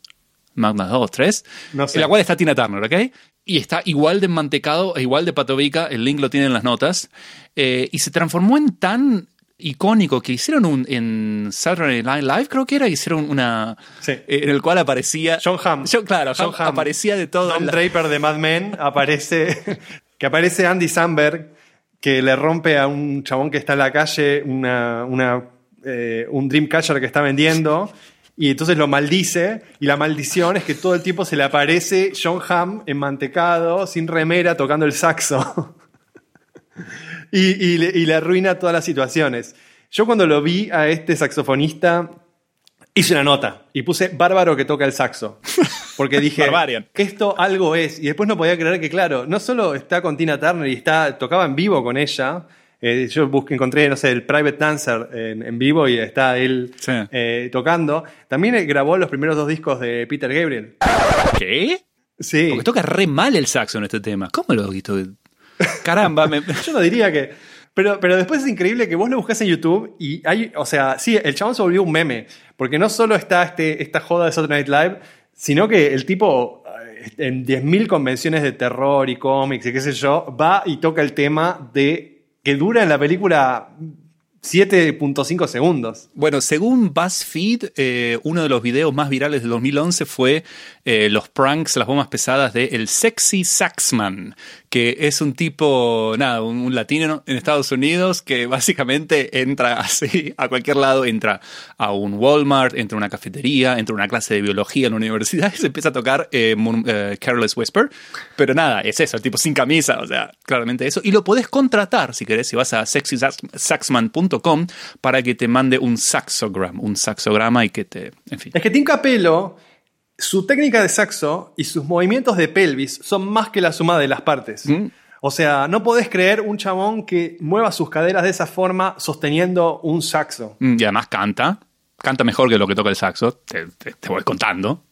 Mad Max 2, 3. No sé. En la cual está Tina Turner, ¿ok? Y está igual de mantecado e igual de patovica, el link lo tiene en las notas. Eh, y se transformó en tan icónico que hicieron un en Saturday Night Live, creo que era, hicieron una Sí. eh, en el cual aparecía John Hamm. Yo, claro, John Hamm aparecía de todo. La- Draper de Mad Men aparece, que aparece Andy Samberg, que le rompe a un chabón que está en la calle una, una, eh, un Dreamcatcher que está vendiendo. Y entonces lo maldice, y la maldición es que todo el tiempo se le aparece John Hamm enmantecado, sin remera, tocando el saxo. y, y le, y le arruina todas las situaciones. Yo cuando lo vi a este saxofonista, hice una nota y puse bárbaro que toca el saxo. Porque dije, esto algo es. Y después no podía creer que, claro, no solo está con Tina Turner y está, tocaba en vivo con ella. eh, yo busqué, encontré, no sé, el Private Dancer en, en vivo y está él Sí. eh, tocando. También eh, grabó los primeros dos discos de Peter Gabriel. ¿Qué? Sí. Porque toca re mal el saxo en este tema. ¿Cómo lo visto? Caramba, Yo no diría que. Pero, pero después es increíble que vos lo buscas en YouTube y hay. O sea, sí, el chabón se volvió un meme. Porque no solo está este, esta joda de Saturday Night Live, sino que el tipo eh, en 10.000 convenciones de terror y cómics y qué sé yo, va y toca el tema de. que dura en la película 7.5 segundos. Bueno, según BuzzFeed, eh, uno de los videos más virales del 2011 fue eh, los pranks, las bombas pesadas de El Sexy Saxman, que es un tipo, nada, un, latino en Estados Unidos que básicamente entra así a cualquier lado, entra a un Walmart, entra a una cafetería, entra a una clase de biología en la universidad y se empieza a tocar eh, eh, Careless Whisper. Pero nada, es eso, el tipo sin camisa, o sea, claramente eso. Y lo podés contratar, si querés, si vas a sexysaxman.com para que te mande un saxogram, un saxograma y que te, en fin. Es que Tim Capello, su técnica de saxo y sus movimientos de pelvis son más que la suma de las partes. Mm. O sea, no podés creer un chabón que mueva sus caderas de esa forma sosteniendo un saxo. Mm, Y además canta, canta mejor que lo que toca el saxo, te, te- te voy contando.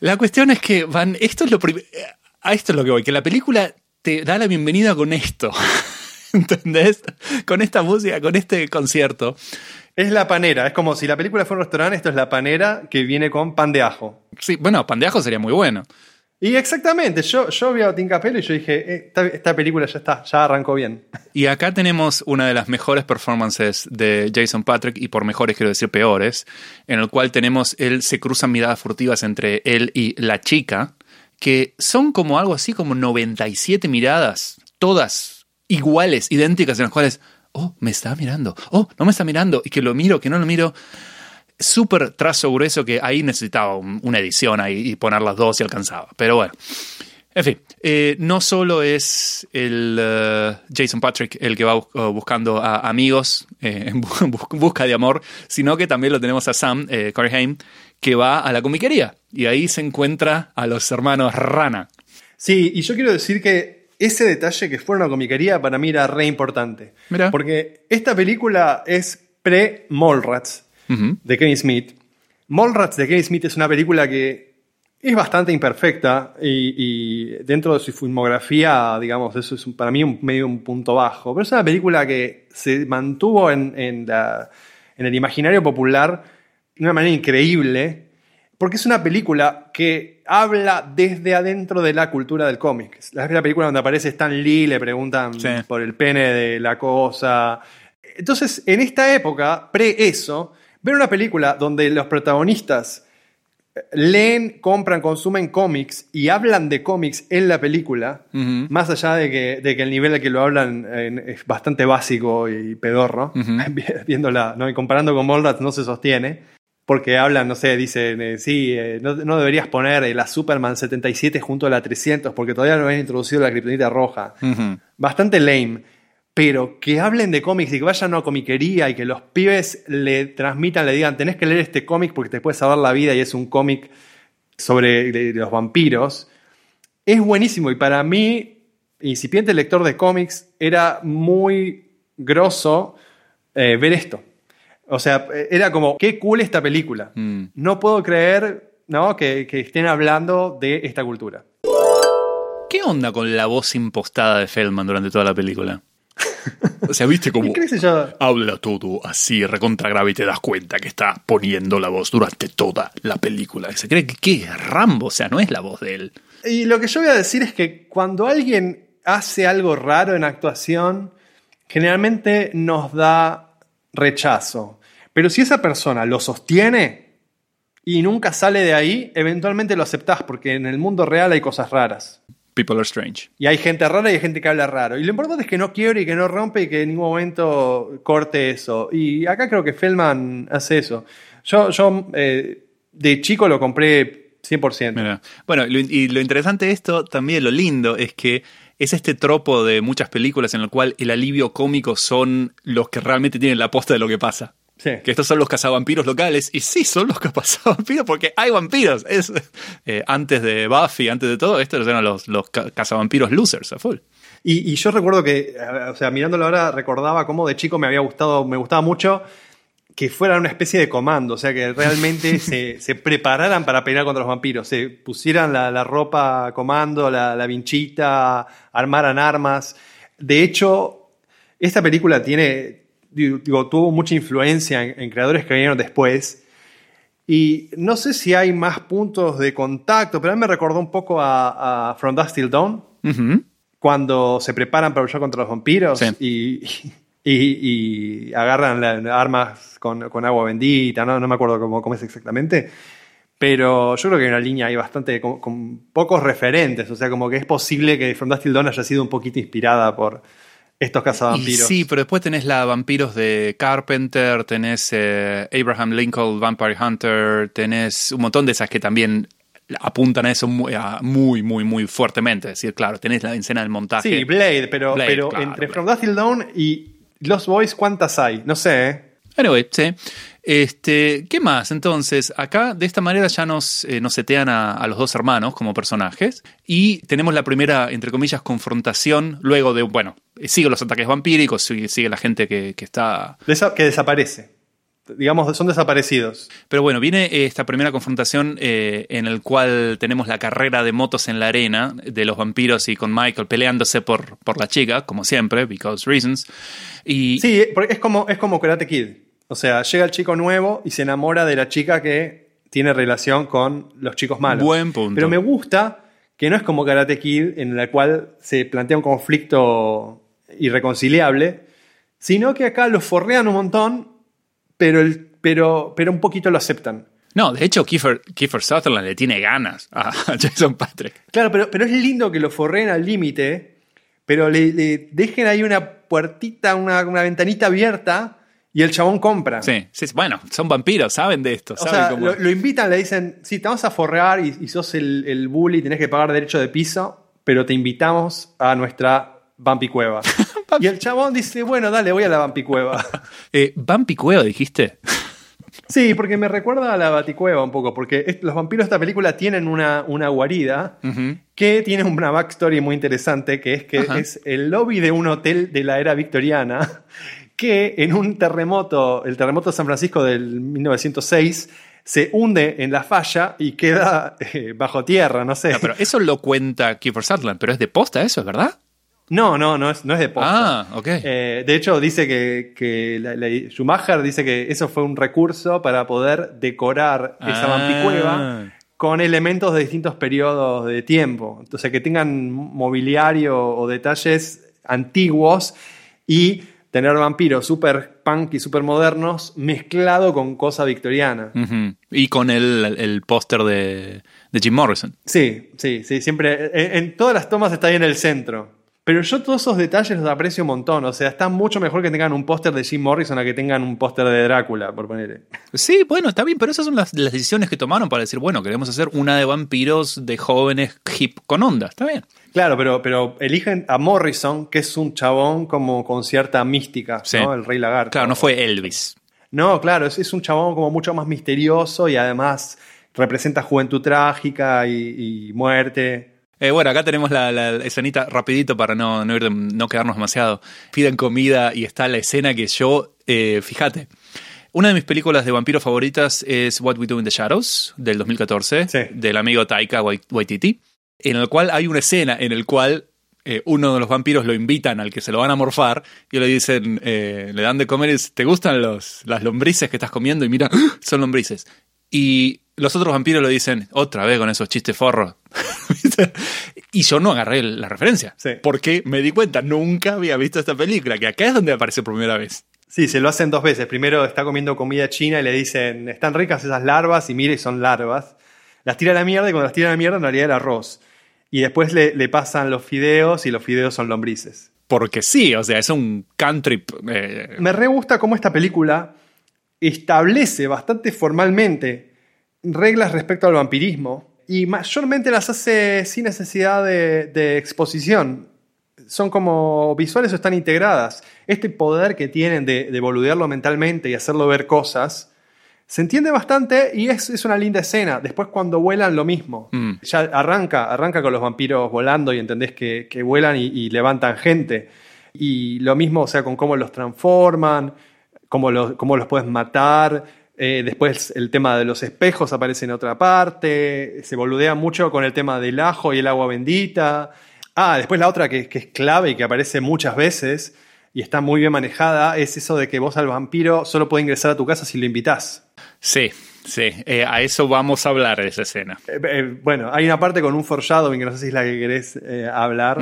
La cuestión es que van, esto es lo prim- a esto es lo que voy, que la película te da la bienvenida con esto. ¿Entendés? Con esta música, con este concierto. Es la panera, es como si la película fuera un restaurante, esto es la panera que viene con pan de ajo. Sí, bueno, pan de ajo sería muy bueno. Y exactamente, yo, yo vi a Tim Capello y yo dije, eh, esta, esta película ya está, ya arrancó bien. Y acá tenemos una de las mejores performances de Jason Patrick, y por mejores quiero decir peores, en el cual tenemos él, se cruzan miradas furtivas entre él y la chica, que son como algo así como 97 miradas, todas iguales, idénticas, en las cuales, oh, me está mirando, oh, no me está mirando, y que lo miro, que no lo miro. Súper trazo grueso que ahí necesitaba un- una edición ahí y poner las dos y alcanzaba. Pero bueno. En fin, eh, no solo es el eh, Jason Patrick el que va uh, buscando a amigos eh, en bu- bus- busca de amor, sino que también lo tenemos a Sam, eh, que va a la comiquería y ahí se encuentra a los hermanos Rana. Sí, y yo quiero decir que ese detalle que fue una comiquería para mí era re importante. Mirá. Porque esta película es pre-Mallrats de Kevin Smith. Mallrats de Kevin Smith es una película que es bastante imperfecta y, y dentro de su filmografía, digamos, eso es para mí un, medio un punto bajo. Pero es una película que se mantuvo en, en la- en el imaginario popular de una manera increíble, porque es una película que habla desde adentro de la cultura del cómic. La película donde aparece Stan Lee, le preguntan Sí. por el pene de la cosa. Entonces, en esta época, pre eso, ver una película donde los protagonistas leen, compran, consumen cómics y hablan de cómics en la película, Ujú. más allá de que, de que el nivel al que lo hablan eh, es bastante básico y pedorro, Ujú. viéndola, ¿no? y comparando con Mallrats no se sostiene, porque hablan, no sé, dicen, eh, sí, eh, no, no deberías poner eh, la Superman 77 junto a la 300 porque todavía no habían introducido la kriptonita roja. Bastante lame. Pero que hablen de cómics y que vayan a una comiquería y que los pibes le transmitan, le digan, tenés que leer este cómic porque te puede salvar la vida y es un cómic sobre de- de los vampiros, es buenísimo. Y para mí, incipiente lector de cómics, era muy grosso ver esto. O sea, era como, qué cool esta película. Mm. No puedo creer ¿no? que, que estén hablando de esta cultura. ¿Qué onda con la voz impostada de Feldman durante toda la película? O sea, viste cómo ¿Qué sé yo? habla todo así, recontra grave y te das cuenta que está poniendo la voz durante toda la película. Se cree que ¿qué? es Rambo, o sea, no es la voz de él. Y lo que yo voy a decir es que cuando alguien hace algo raro en actuación, generalmente nos da rechazo. Pero si esa persona lo sostiene y nunca sale de ahí, eventualmente lo aceptás porque en el mundo real hay cosas raras. People are strange. Y hay gente rara y hay gente que habla raro. Y lo importante es que no quiebre y que no rompe y que en ningún momento corte eso. Y acá creo que Feldman hace eso. Yo, yo eh, de chico lo compré 100%. Mira. Bueno, y lo interesante de esto, también lo lindo, es que es este tropo de muchas películas en el cual el alivio cómico son los que realmente tienen la posta de lo que pasa. Sí. Que estos son los cazavampiros locales. Y sí, son los cazavampiros porque hay vampiros. Es, eh, antes de Buffy, antes de todo, estos eran los, los ca- cazavampiros losers a full. Y, y yo recuerdo que, eh, o sea, mirándolo ahora, recordaba cómo de chico me había gustado, me gustaba mucho que fueran una especie de comando, o sea, que realmente se, se prepararan para pelear contra los vampiros, se pusieran la, la ropa comando, la, la vinchita, armaran armas. De hecho, esta película tiene, digo, tuvo mucha influencia en, en creadores que vinieron después. Y no sé si hay más puntos de contacto, pero a mí me recordó un poco a, a From Dusk Till Dawn cuando se preparan para luchar contra los vampiros Sí. y, y- y agarran la- armas con, con agua bendita, ¿no? no me acuerdo cómo, cómo es exactamente. Pero yo creo que hay una línea ahí bastante con, con pocos referentes, o sea, como que es posible que From Dusk Till Dawn haya sido un poquito inspirada por estos cazavampiros. sí, pero después tenés la vampiros de Carpenter, tenés eh, Abraham Lincoln Vampire Hunter, tenés un montón de esas que también apuntan a eso muy, a- muy, muy, muy fuertemente. Es decir, claro, tenés la escena del montaje. Sí, Blade, pero, Blade, pero claro, entre Blade. From Dusk Till Dawn y Lost Boys, ¿cuántas hay? No sé, ¿eh? Anyway, sí. Este, ¿Qué más? Entonces, acá de esta manera ya nos, eh, nos setean a, a los dos hermanos como personajes y tenemos la primera, entre comillas, confrontación luego de, bueno, sigue los ataques vampíricos, sigue, sigue la gente que, que está... Desa- que desaparece. Digamos, son desaparecidos. Pero bueno, viene esta primera confrontación eh, en el cual tenemos la carrera de motos en la arena de los vampiros y con Michael peleándose por, por la chica, como siempre, because reasons. Y Sí, porque es como, es como Karate Kid. O sea, llega el chico nuevo y se enamora de la chica que tiene relación con los chicos malos. Buen punto. Pero me gusta que no es como Karate Kid, en la cual se plantea un conflicto irreconciliable, sino que acá lo forrean un montón, pero, el, pero, pero un poquito lo aceptan. no, de hecho, Kiefer, Kiefer Sutherland le tiene ganas a Jason Patrick. Claro, pero, pero es lindo que lo forreen al límite, pero le, le dejen ahí una puertita, una, una ventanita abierta y el chabón compra. Sí, sí, bueno, son vampiros, saben de esto, O saben sea, cómo- lo, lo invitan, le dicen, sí, te vamos a forrear y, y sos el, el bully, tenés que pagar derecho de piso, pero te invitamos a nuestra vampicueva. y el chabón dice, bueno, dale, voy a la vampicueva. Eh, Vampicueo, dijiste. sí, porque me recuerda a la baticueva un poco, porque los vampiros de esta película tienen una, una guarida que tiene una backstory muy interesante, que es que es el lobby de un hotel de la era victoriana, que en un terremoto, el terremoto de San Francisco del 1906, se hunde en la falla y queda eh, bajo tierra, no sé. No, pero eso lo cuenta Kiefer Sutherland, pero es de posta eso, ¿es verdad? No, no, no es, no es de posta. Ah, ok. Eh, de hecho, dice que, que la- la- Schumacher dice que eso fue un recurso para poder decorar esa Ah. vampicueva con elementos de distintos periodos de tiempo. Entonces, que tengan mobiliario o detalles antiguos y tener vampiros super punk y super modernos mezclado con cosa victoriana. Y con el, el póster de, de Jim Morrison. Sí, sí, sí, siempre. En, en todas las tomas está ahí en el centro. Pero yo todos esos detalles los aprecio un montón. O sea, está mucho mejor que tengan un póster de Jim Morrison a que tengan un póster de Drácula, por poner. Sí, bueno, está bien, pero esas son las, las decisiones que tomaron para decir, bueno, queremos hacer una de vampiros de jóvenes hip con onda. Está bien. Claro, pero, pero eligen a Morrison, que es un chabón como con cierta mística, Sí. ¿no? El rey lagarto. Claro, no fue Elvis. No, claro, es, es un chabón como mucho más misterioso y además representa juventud trágica y, y muerte. Eh, bueno, acá tenemos la, la escenita rapidito para no, no, ir de- no quedarnos demasiado. Piden comida y está la escena que yo, eh, fíjate, una de mis películas de vampiros favoritas es What We Do in the Shadows del 2014 Sí. del amigo Taika Wai- Waititi, en el cual hay una escena en el cual eh, uno de los vampiros lo invitan al que se lo van a morfar y le dicen, eh, le dan de comer, y dice, ¿te gustan los, las lombrices que estás comiendo? Y mira, ¡ah! son lombrices. Y los otros vampiros le dicen, otra vez con esos chistes forros. Y yo no agarré la referencia. Sí. Porque me di cuenta, nunca había visto esta película, que acá es donde aparece por primera vez. Sí, se lo hacen dos veces. Primero está comiendo comida china y le dicen, están ricas esas larvas, y mire, son larvas. Las tira a la mierda y cuando las tira a la mierda en realidad era arroz. Y después le, le pasan los fideos y los fideos son lombrices. Porque sí, o sea, es un country. eh, Me re gusta cómo esta película establece bastante formalmente reglas respecto al vampirismo y mayormente las hace sin necesidad de, de exposición. son como visuales o están integradas. Este poder que tienen de, de boludearlo mentalmente y hacerlo ver cosas, se entiende bastante y es, es una linda escena. Después cuando vuelan, lo mismo. Mm. Ya arranca, arranca con los vampiros volando y entendés que, que vuelan y, y levantan gente. Y lo mismo, o sea, con cómo los transforman, cómo los, cómo los puedes matar. Eh, después el tema de los espejos aparece en otra parte. Se boludea mucho con el tema del ajo y el agua bendita. Ah, después la otra que, que es clave y que aparece muchas veces y está muy bien manejada es eso de que vos al vampiro solo puede ingresar a tu casa si lo invitás. Sí, sí, eh, a eso vamos a hablar de esa escena. Eh, eh, bueno, hay una parte con un foreshadowing que no sé si es la que querés hablar,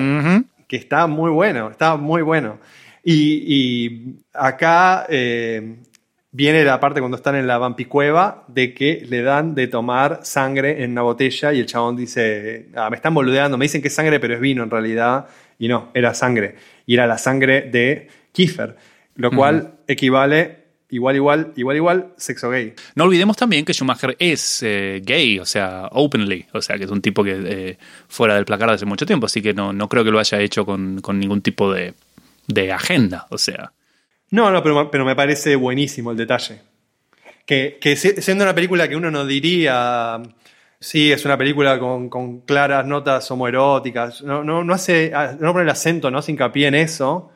que está muy bueno, está muy bueno. Y, y acá viene la parte cuando están en la vampicueva de que le dan de tomar sangre en una botella y el chabón dice, ah, me están boludeando, me dicen que es sangre, pero es vino en realidad. Y no, era sangre. Y era la sangre de Kiefer, lo cual equivale igual, igual, igual, igual, sexo gay. No olvidemos también que Schumacher es eh, gay, o sea, openly, o sea, que es un tipo que eh, fuera del placar hace mucho tiempo, así que no, no creo que lo haya hecho con, con ningún tipo de, de agenda, o sea. No, no, pero, pero me parece buenísimo el detalle. Que, que si- siendo una película que uno no diría, sí, es una película con, con claras notas homoeróticas, no, no, no hace, no pone el acento, no hace hincapié en eso,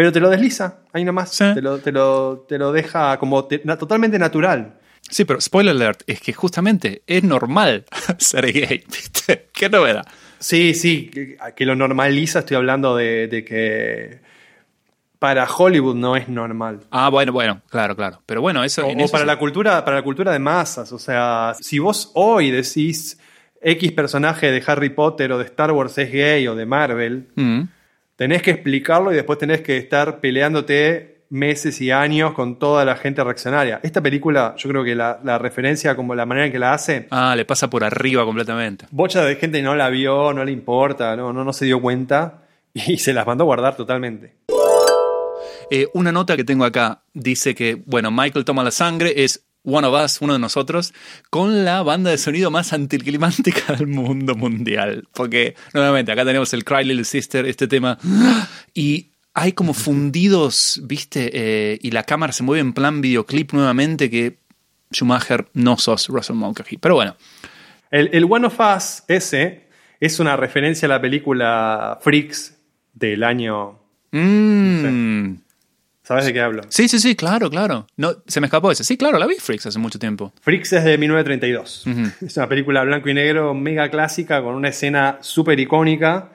pero te lo desliza, ahí nomás, Sí. te, lo, te, lo, te lo deja como te- na- totalmente natural. Sí, pero spoiler alert, es que justamente es normal ser gay, ¿viste? ¿Qué novedad? Sí, sí, que, que lo normaliza, estoy hablando de, de que para Hollywood no es normal. Ah, bueno, bueno, claro, claro. Pero bueno, eso... O, en o eso para sí. la cultura, para la cultura de masas. O sea, si vos hoy decís X personaje de Harry Potter o de Star Wars es gay o de Marvel, Mm. Tenés que explicarlo y después tenés que estar peleándote meses y años con toda la gente reaccionaria. Esta película, yo creo que la, la referencia, como la manera en que la hace, Ah, le pasa por arriba completamente. bocha de gente no la vio, no le importa, no, no, no se dio cuenta y se las mandó a guardar totalmente. Eh, una nota que tengo acá dice que, bueno, Michael toma la sangre, es One of Us, uno de nosotros, con la banda de sonido más anticlimática del mundo mundial. Porque, nuevamente, acá tenemos el Cry Little Sister, este tema, y hay como fundidos, ¿viste? Eh, y la cámara se mueve en plan videoclip nuevamente que Schumacher no sos Russell Mulcahy. Pero bueno, El, el One of Us ese es una referencia a la película Freaks del año... mm, ¿Sabes de qué hablo? sí, sí, sí, claro, claro. No, se me escapó ese. Sí, claro, la vi Freaks hace mucho tiempo. Freaks es de 1932. Ujú. Es una película blanco y negro mega clásica con una escena súper icónica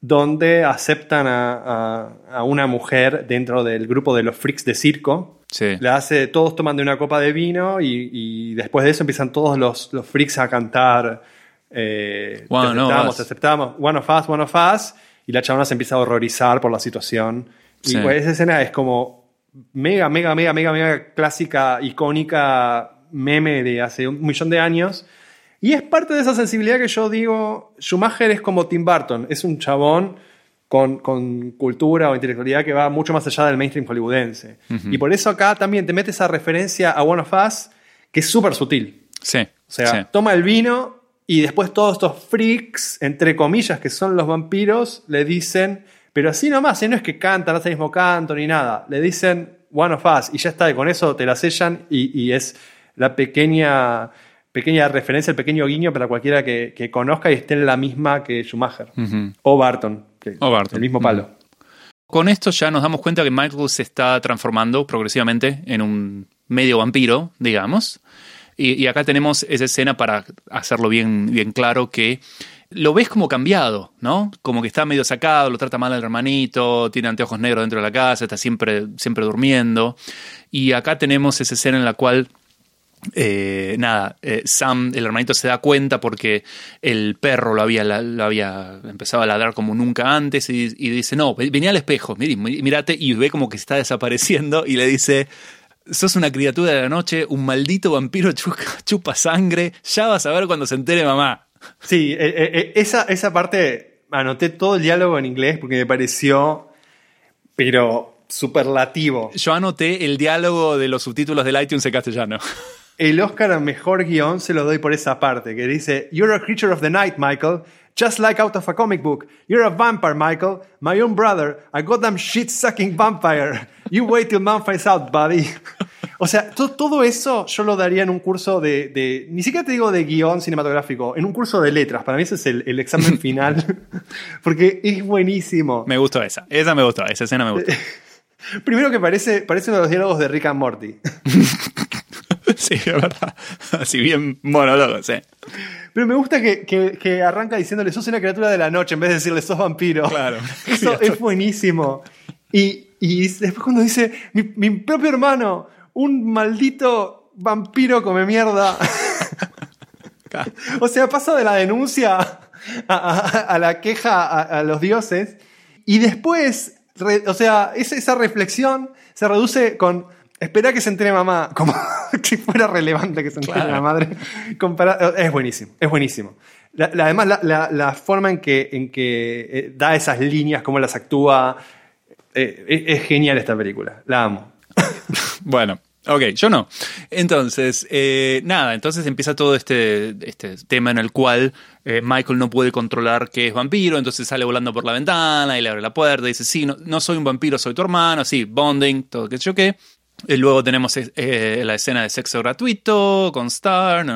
donde aceptan a, a- a una mujer dentro del grupo de los freaks de circo. Sí. La hace, todos toman de una copa de vino y, y después de eso empiezan todos los, los freaks a cantar. eh, One te aceptamos, te aceptamos, one of us, one of us. Y la chabona se empieza a horrorizar por la situación. Y pues esa escena es como mega, mega, mega, mega, mega clásica, icónica, meme de hace un millón de años. Y es parte de esa sensibilidad que yo digo, Schumacher es como Tim Burton, es un chabón con, con cultura o intelectualidad que va mucho más allá del mainstream hollywoodense. Y por eso acá también te mete esa referencia a One of Us, que es súper sutil. Sí. O sea, sí. toma el vino y después todos estos freaks, entre comillas, que son los vampiros, le dicen, pero así nomás, ¿eh? no es que cantan, no hace el mismo canto ni nada. Le dicen One of Us y ya está, y con eso te la sellan y, y es la pequeña, pequeña referencia, el pequeño guiño para cualquiera que, que conozca y esté en la misma que Schumacher. O Barton, que O Barton. el mismo palo. Con esto ya nos damos cuenta que Michael se está transformando progresivamente en un medio vampiro, digamos. Y, y acá tenemos esa escena para hacerlo bien, bien claro que lo ves como cambiado, ¿no? Como que está medio sacado, lo trata mal al hermanito, tiene anteojos negros dentro de la casa, está siempre, siempre durmiendo. Y acá tenemos esa escena en la cual eh, nada, eh, Sam, el hermanito, se da cuenta porque el perro lo había, lo había empezado a ladrar como nunca antes y, dice, no, venía al espejo, mira, mírate, y ve como que está desapareciendo y le dice, sos una criatura de la noche, un maldito vampiro chupa sangre, ya vas a ver cuando se entere mamá. Sí, eh, eh, eh, esa, esa parte anoté todo el diálogo en inglés porque me pareció, pero superlativo. Yo anoté el diálogo de los subtítulos del iTunes en castellano. El Oscar a mejor guion se lo doy por esa parte, que dice, You're a creature of the night, Michael. Just like out of a comic book. You're a vampire, Michael. My own brother. A goddamn shit-sucking vampire. You wait till man finds out, buddy. O sea, to- todo eso yo lo daría en un curso de, de- Ni siquiera te digo de guion cinematográfico, en un curso de letras. Para mí ese es el, el examen final. Porque es buenísimo. Me gustó esa. Esa me gustó. Esa escena me gustó. Primero que parece, parece uno de los diálogos de Rick and Morty. sí, es verdad. Así bien monólogo, sí. Pero me gusta que, que- que arranca diciéndole, sos una criatura de la noche, en vez de decirle, sos vampiro. Claro. Eso es buenísimo. Y, y después cuando dice, mi, mi propio hermano, un maldito vampiro come mierda. o sea, pasa de la denuncia a, a- a la queja a, a los dioses. Y después, re- o sea, es- esa reflexión se reduce con... Espera que se entere mamá, como si fuera relevante que se entere Claro. la madre. Es buenísimo, es buenísimo. La- la- además, la forma en que, en que eh, da esas líneas, cómo las actúa, eh, es, es genial esta película. La amo. Bueno, ok, yo no. Entonces, eh, nada, entonces empieza todo este, este tema en el cual eh, Michael no puede controlar que es vampiro, entonces sale volando por la ventana y le abre la puerta y dice, sí, no, no soy un vampiro, soy tu hermano, sí, bonding, todo que yo qué. Luego tenemos eh, la escena de sexo gratuito con Star.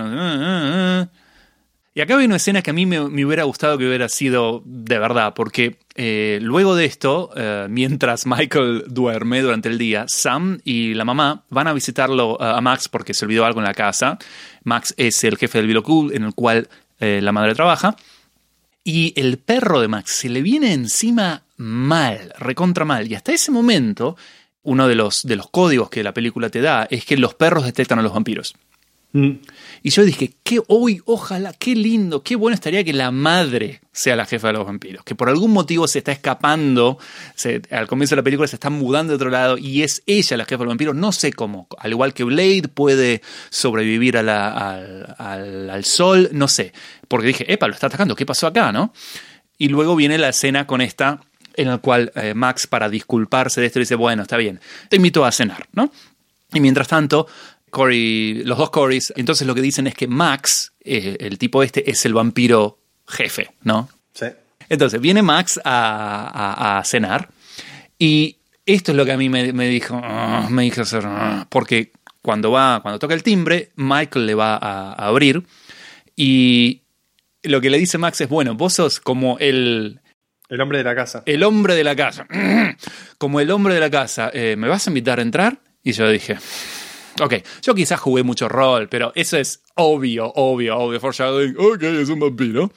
Y acá hay una escena que a mí me, hubiera gustado que hubiera sido de verdad, porque eh, luego de esto, eh, mientras Michael duerme durante el día, Sam y la mamá van a visitarlo eh, a Max porque se olvidó algo en la casa. Max es el jefe del Bilocul en el cual la madre trabaja. Y el perro de Max se le viene encima mal, recontra mal. Y hasta ese momento, uno de los, de los códigos que la película te da es que los perros detectan a los vampiros. Y yo dije, qué hoy, ojalá, qué lindo, qué bueno estaría que la madre sea la jefa de los vampiros, que por algún motivo se está escapando, al comienzo de la película se está mudando de otro lado y es ella la jefa de los vampiros, no sé cómo, al igual que Blade puede sobrevivir al, al- al sol, no sé, porque dije, epa, lo está atacando, ¿qué pasó acá, no? Y luego viene la escena con esta en la cual eh, Max, para disculparse de esto, dice, bueno, está bien, te invito a cenar, ¿no? Y mientras tanto, Corey, los dos Corys, entonces lo que dicen es que Max, eh, el tipo este, es el vampiro jefe, ¿no? Sí. Entonces viene Max a, a- a cenar y esto es lo que a mí me, me dijo, "Ah", me dijo hacer, "Ah", porque cuando va, cuando toca el timbre, Michael le va a, a abrir y lo que le dice Max es, bueno, vos sos como el, El hombre de la casa. el hombre de la casa. Como el hombre de la casa, eh, ¿me vas a invitar a entrar? Y yo dije, ok, yo quizás jugué mucho rol, pero eso es obvio, obvio, obvio. Foreshadowing, ok, es un vampiro.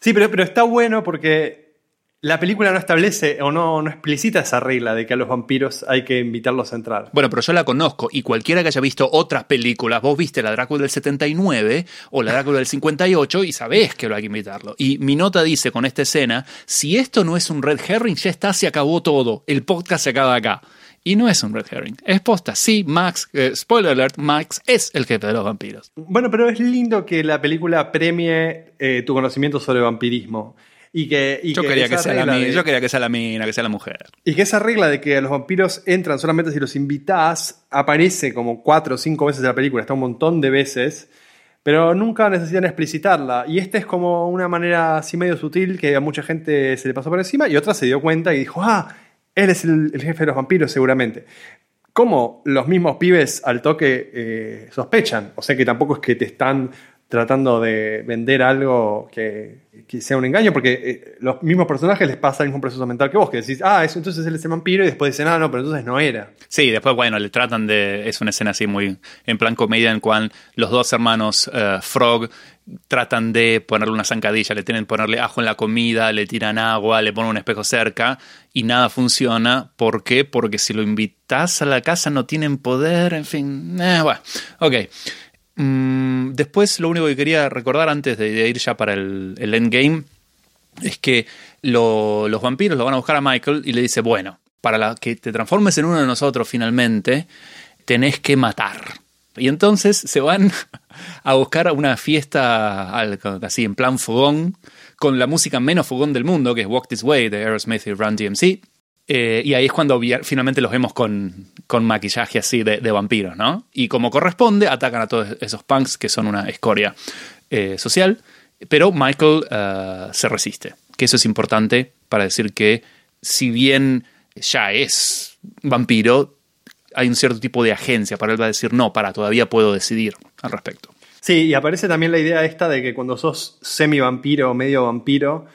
Sí, pero, pero está bueno porque la película no establece o no, no explicita esa regla de que a los vampiros hay que invitarlos a entrar. Bueno, pero yo la conozco y cualquiera que haya visto otras películas, vos viste la Drácula del 79 o la Drácula del 58 y sabés que lo hay que invitarlo. Y mi nota dice con esta escena, si esto no es un red herring, ya está, se acabó todo. El podcast se acaba acá. Y no es un red herring. Es posta. Sí, Max, eh, spoiler alert, Max es el jefe de los vampiros. Bueno, pero es lindo que la película premie eh, tu conocimiento sobre vampirismo. Y que, y Yo quería que, sea la de- yo quería que sea la mina, que sea la mujer. Y que esa regla de que los vampiros entran solamente si los invitás aparece como cuatro o cinco veces en la película, está un montón de veces, pero nunca necesitan explicitarla. Y esta es como una manera así medio sutil que a mucha gente se le pasó por encima y otra se dio cuenta y dijo, ah, él es el, jefe de los vampiros seguramente. Como los mismos pibes al toque eh, sospechan, o sea que tampoco es que te están tratando de vender algo que, que sea un engaño, porque eh, los mismos personajes les pasa el mismo proceso mental que vos, que decís, ah, eso entonces él es el vampiro, y después dicen, ah, no, pero entonces no era. Sí, después, bueno, le tratan de. Es una escena así muy en plan comedia en cual los dos hermanos eh, Frog tratan de ponerle una zancadilla, le tienen que ponerle ajo en la comida, le tiran agua, le ponen un espejo cerca y nada funciona. ¿Por qué? Porque si lo invitas a la casa no tienen poder, en fin. Eh, bueno, ok. Mm, después, lo único que quería recordar antes de, ir ya para el, el endgame es que lo- los vampiros lo van a buscar a Michael y le dice, bueno, para que te transformes en uno de nosotros finalmente, tenés que matar. Y entonces se van a buscar una fiesta así en plan fogón, con la música menos fogón del mundo, que es Walk This Way de Aerosmith y Run DMC. Eh, y ahí es cuando finalmente los vemos con, con maquillaje así de, de vampiros, ¿no? Y como corresponde, atacan a todos esos punks que son una escoria eh, social Pero Michael eh, se resiste, que eso es importante para decir que si bien ya es vampiro, hay un cierto tipo de agencia para él va a decir, no, para, todavía puedo decidir al respecto. Sí, y aparece también la idea esta de que cuando sos semi-vampiro o medio vampiro,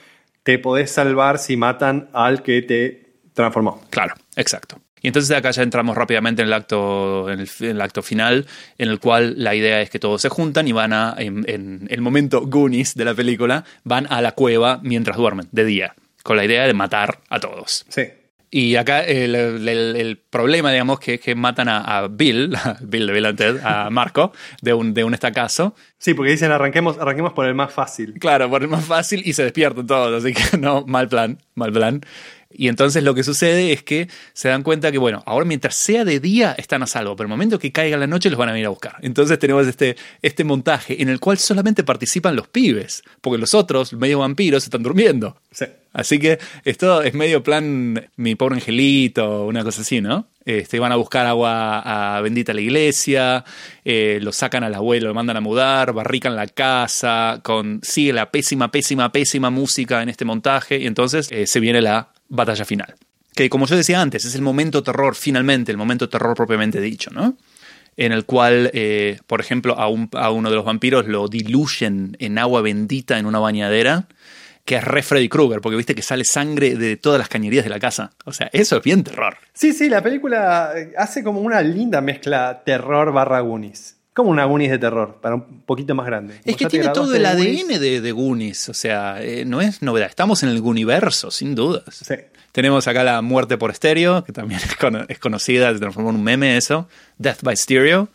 te podés salvar si matan al que te transformó. Claro, exacto. Y entonces acá ya entramos rápidamente en el acto, en el, en el acto final, en el cual la idea es que todos se juntan y van a, en, en el momento Goonies de la película, van a la cueva mientras duermen, de día, con la idea de matar a todos. Sí. Y acá el, el- el problema, digamos, que es que matan a, a Bill, a Bill de Bill and Ted, a Marco, de un, de un estacazo. Sí, porque dicen arranquemos, arranquemos por el más fácil. Claro, por el más fácil y se despiertan todos, así que no, mal plan, mal plan. Y entonces lo que sucede es que se dan cuenta que, bueno, ahora mientras sea de día están a salvo, pero el momento que caiga la noche los van a venir a buscar. Entonces tenemos este, este montaje en el cual solamente participan los pibes, porque los otros, medio vampiros, están durmiendo. Sí. Así que esto es medio plan mi pobre angelito, una cosa así, ¿no? Este, van a buscar agua a bendita la iglesia, eh, lo sacan al abuelo, lo mandan a mudar, barrican la casa, con, sigue la pésima, pésima, pésima música en este montaje y entonces eh, se viene la batalla final. Que como yo decía antes, es el momento terror, finalmente, el momento terror propiamente dicho, ¿no? en el cual, eh, por ejemplo, a, a uno de los vampiros lo diluyen en agua bendita en una bañadera, que es re Freddy Krueger, porque viste que sale sangre de todas las cañerías de la casa. O sea, eso es bien terror. Sí, sí, la película hace como una linda mezcla terror barra Goonies. Como una Goonies de terror, para un poquito más grande. Es que tiene todo el de ADN de, de Goonies, o sea, eh, no es novedad. Estamos en el universo, sin dudas. Sí. Tenemos acá la muerte por estéreo, que también es, cono- es conocida, se transformó en un meme eso. Death by Stereo.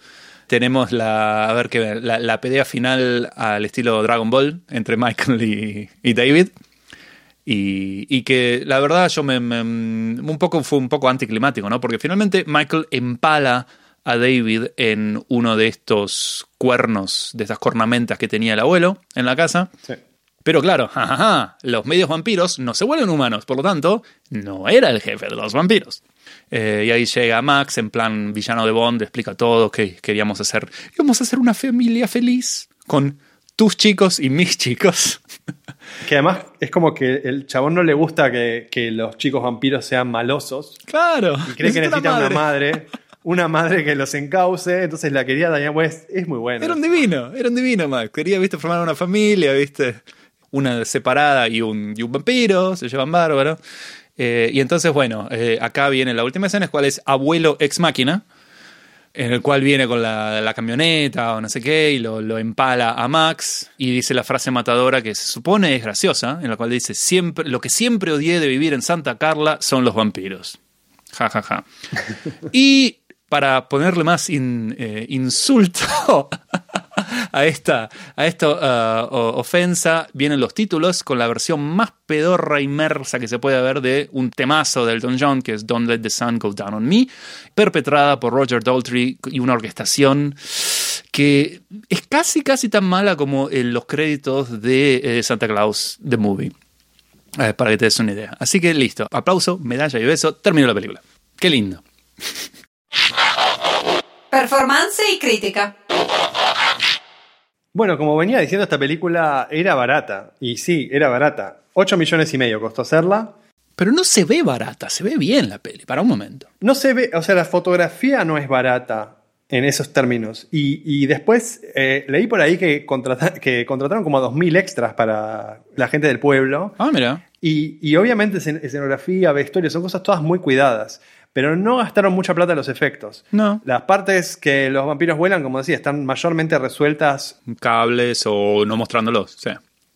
Tenemos la, a ver qué, la, la pelea final al estilo Dragon Ball entre Michael y, y David. Y, y que la verdad yo me, me- un poco fue un poco anticlimático, ¿no? Porque finalmente Michael empala a David en uno de estos cuernos, de estas cornamentas que tenía el abuelo en la casa. sí. Pero claro, jajaja, los medios vampiros no se vuelven humanos, por lo tanto, no era el jefe de los vampiros. Eh, y ahí llega Max en plan villano de Bond, explica todo, que queríamos hacer, íbamos a hacer una familia feliz con tus chicos y mis chicos. Que además es como que el chabón no le gusta que, que los chicos vampiros sean malosos. claro. Y cree que necesita una madre. Una madre que los encauce. Entonces la quería Diane West. Es muy buena. Era un divino, era un divino Max. Quería, viste, formar una familia, viste. Una separada y un, y un vampiro, se llevan bárbaro. Eh, y entonces, bueno, eh, acá viene la última escena, es cual es abuelo ex máquina, en el cual viene con la, la camioneta o no sé qué, y lo, lo empala a Max, y dice la frase matadora que se supone es graciosa, en la cual dice, siempre, lo que siempre odié de vivir en Santa Carla son los vampiros. Ja, ja, ja. Y para ponerle más eh, insulto a esta, a esta uh, ofensa, vienen los títulos con la versión más pedorra y mersa que se puede ver de un temazo de Elton John, que es Don't Let the Sun Go Down on Me, perpetrada por Roger Daltrey y una orquestación que es casi, casi tan mala como en los créditos de eh, Santa Claus The Movie. Eh, para que te des una idea. Así que listo. Aplauso, medalla y beso. Terminó la película. Qué lindo. Performance y crítica. Bueno, como venía diciendo, esta película era barata. Y sí, era barata. 8 millones y medio costó hacerla. Pero no se ve barata, se ve bien la peli, para un momento. No se ve, o sea, la fotografía no es barata en esos términos. Y, y después eh, leí por ahí que, contrata- que contrataron como 2.000 extras para la gente del pueblo. Ah, mira. Y, y obviamente escen- escenografía, vestuario, son cosas todas muy cuidadas. Pero no gastaron mucha plata en los efectos. No. Las partes que los vampiros vuelan, como decía, están mayormente resueltas Cables o no mostrándolos, sí.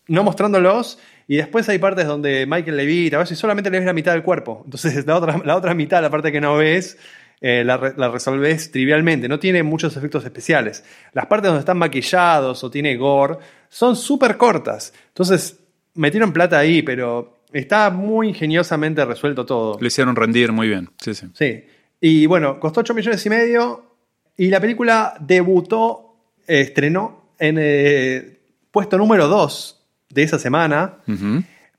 no mostrándolos. Y después hay partes donde Michael levita, a veces solamente le ves la mitad del cuerpo. Entonces la otra, la otra mitad, la parte que no ves, eh, la, re- la resolves trivialmente. No tiene muchos efectos especiales. Las partes donde están maquillados o tiene gore son súper cortas. Entonces metieron plata ahí, pero está muy ingeniosamente resuelto todo. Lo hicieron rendir muy bien, sí, sí. Sí. Y bueno, costó 8 millones y medio. Y la película debutó, eh, estrenó en eh, puesto número 2 de esa semana,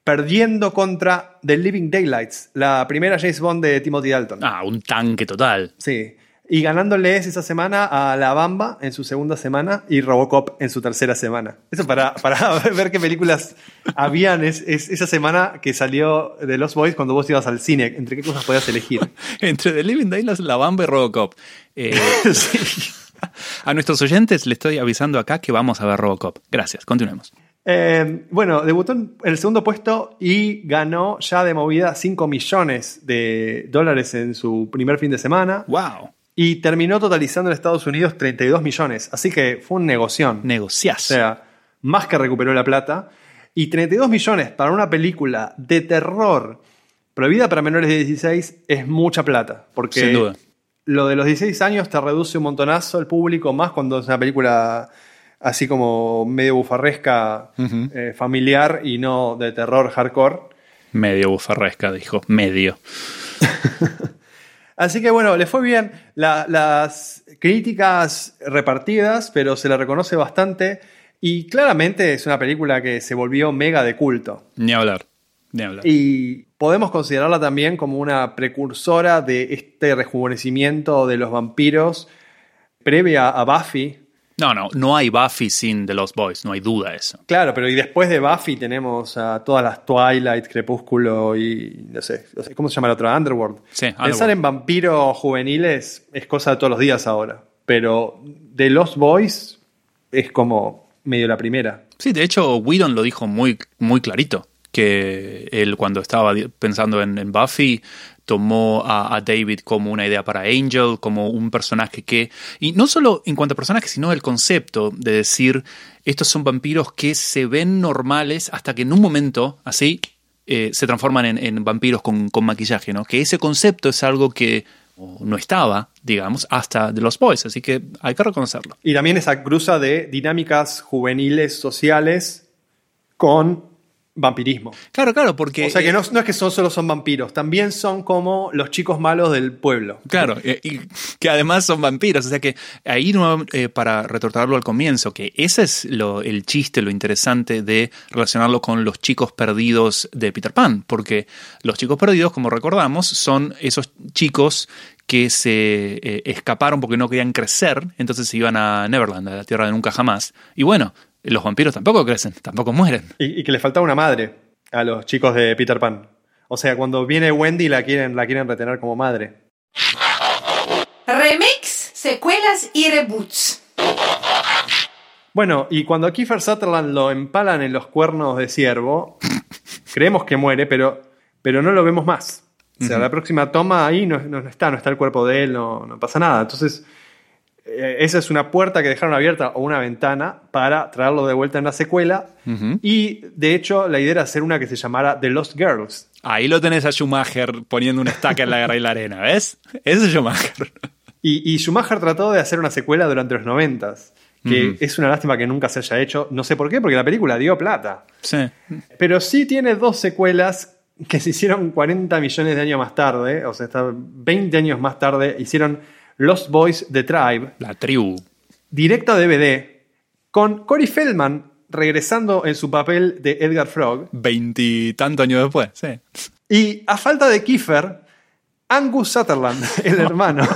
perdiendo contra The Living Daylights, la primera James Bond de Timothy Dalton. Ah, un tanque total. Sí. Y ganándoles esa semana a La Bamba en su segunda semana y Robocop en su tercera semana. Eso para, para ver qué películas habían es, es esa semana que salió de Los Boys cuando vos ibas al cine. ¿Entre qué cosas podías elegir? Entre The Living Daylights, La Bamba y Robocop. Eh, A nuestros oyentes le estoy avisando acá que vamos a ver Robocop. Gracias, continuemos. Eh, bueno, debutó en el segundo puesto y ganó ya de movida 5 millones de dólares en su primer fin de semana. ¡Wow! Y terminó totalizando en Estados Unidos 32 millones. Así que fue un negoción. Negociás. O sea, más que recuperó la plata. Y 32 millones para una película de terror prohibida para menores de 16 es mucha plata. Porque Sin duda. lo de los 16 años te reduce un montonazo el público, más cuando es una película así como medio bufarresca, eh, familiar y no de terror hardcore. Medio bufarresca, dijo. Medio. Así que bueno, le fue bien. La- las críticas repartidas, pero se le reconoce bastante. Y claramente es una película que se volvió mega de culto. Ni hablar. Ni hablar. Y podemos considerarla también como una precursora de este rejuvenecimiento de los vampiros previa a Buffy. No, no, no hay Buffy sin The Lost Boys, no hay duda de eso. Claro, pero y después de Buffy tenemos a todas las Twilight, Crepúsculo y no sé, ¿cómo se llama la otra? Underworld. Sí, Pensar Underworld. en vampiros juveniles es cosa de todos los días ahora, pero The Lost Boys es como medio la primera. Sí, de hecho, Whedon lo dijo muy, muy clarito, que él cuando estaba pensando en, en Buffy tomó a, David como una idea para Angel, como un personaje que, y no solo en cuanto a personaje, sino el concepto de decir, estos son vampiros que se ven normales hasta que en un momento, así, eh, se transforman en, vampiros con, con maquillaje, ¿no? Que ese concepto es algo que no estaba, digamos, hasta de los Boys, así que hay que reconocerlo. Y también esa cruza de dinámicas juveniles sociales con vampirismo. Claro, claro, porque... O sea que eh, no, no es que son, solo son vampiros, también son como los chicos malos del pueblo. Claro, y que además son vampiros. O sea que ahí, eh, para retortarlo al comienzo, que ese es lo, el chiste, lo interesante de relacionarlo con los chicos perdidos de Peter Pan. Porque los chicos perdidos, como recordamos, son esos chicos que se eh, escaparon porque no querían crecer, entonces se iban a Neverland, a la tierra de nunca jamás. Y bueno, los vampiros tampoco crecen, tampoco mueren. Y, y que le faltaba una madre a los chicos de Peter Pan. O sea, cuando viene Wendy la quieren, la quieren retener como madre. Remix, secuelas y reboots. Bueno, y cuando a Kiefer Sutherland lo empalan en los cuernos de ciervo, creemos que muere, pero, pero no lo vemos más. O sea, la próxima toma ahí no, no está, no está el cuerpo de él, no, no pasa nada. Entonces, eh, esa es una puerta que dejaron abierta o una ventana para traerlo de vuelta en la secuela. Y de hecho, la idea era hacer una que se llamara The Lost Girls. Ahí lo tenés a Schumacher poniendo una estaca en la guerra y la arena, ¿ves? Ese es Schumacher. Y, y Schumacher trató de hacer una secuela durante los noventas, que es una lástima que nunca se haya hecho. No sé por qué, porque la película dio plata. Sí. Pero sí tiene dos secuelas que se hicieron 40 millones de años más tarde, o sea, está 20 años más tarde, hicieron Lost Boys The Tribe, La tribu. directo a DVD, con Corey Feldman regresando en su papel de Edgar Frog, Veintitantos años después, sí. y a falta de Kiefer, Angus Sutherland, el hermano.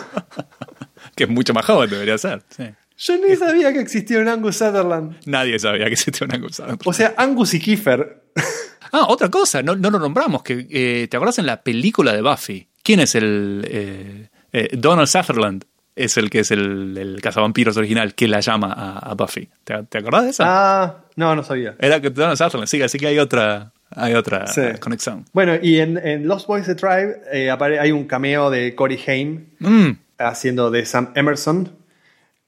Que es mucho más joven, debería ser. Sí. Yo ni sabía que existía un Angus Sutherland. Nadie sabía que existía una cosa. O sea, Angus y Kiefer. Ah, otra cosa, no, no lo nombramos. Que, eh, ¿Te acuerdas en la película de Buffy? ¿Quién es el. eh, eh, Donald Sutherland es el que es el, el cazavampiros original que la llama a, a Buffy. ¿Te, te acordás de esa? Ah, no, no sabía. Era Donald Sutherland, sí, así que hay otra, hay otra Sí. conexión. Bueno, y en, en Lost Boys The Tribe eh, hay un cameo de Corey Haim Mm, haciendo de Sam Emerson.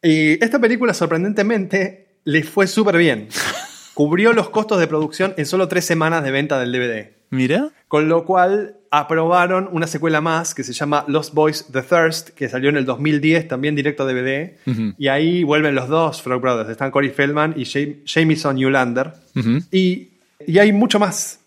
Y esta película, sorprendentemente, le fue súper bien. Cubrió los costos de producción en solo tres semanas de venta del DVD. Mira. Con lo cual aprobaron una secuela más que se llama Lost Boys The Thirst, que salió en el 2010, también directo a DVD. Y ahí vuelven los dos Frog Brothers. Están Corey Feldman y Jam- Jamison Newlander. Ujú. Y, y hay mucho más.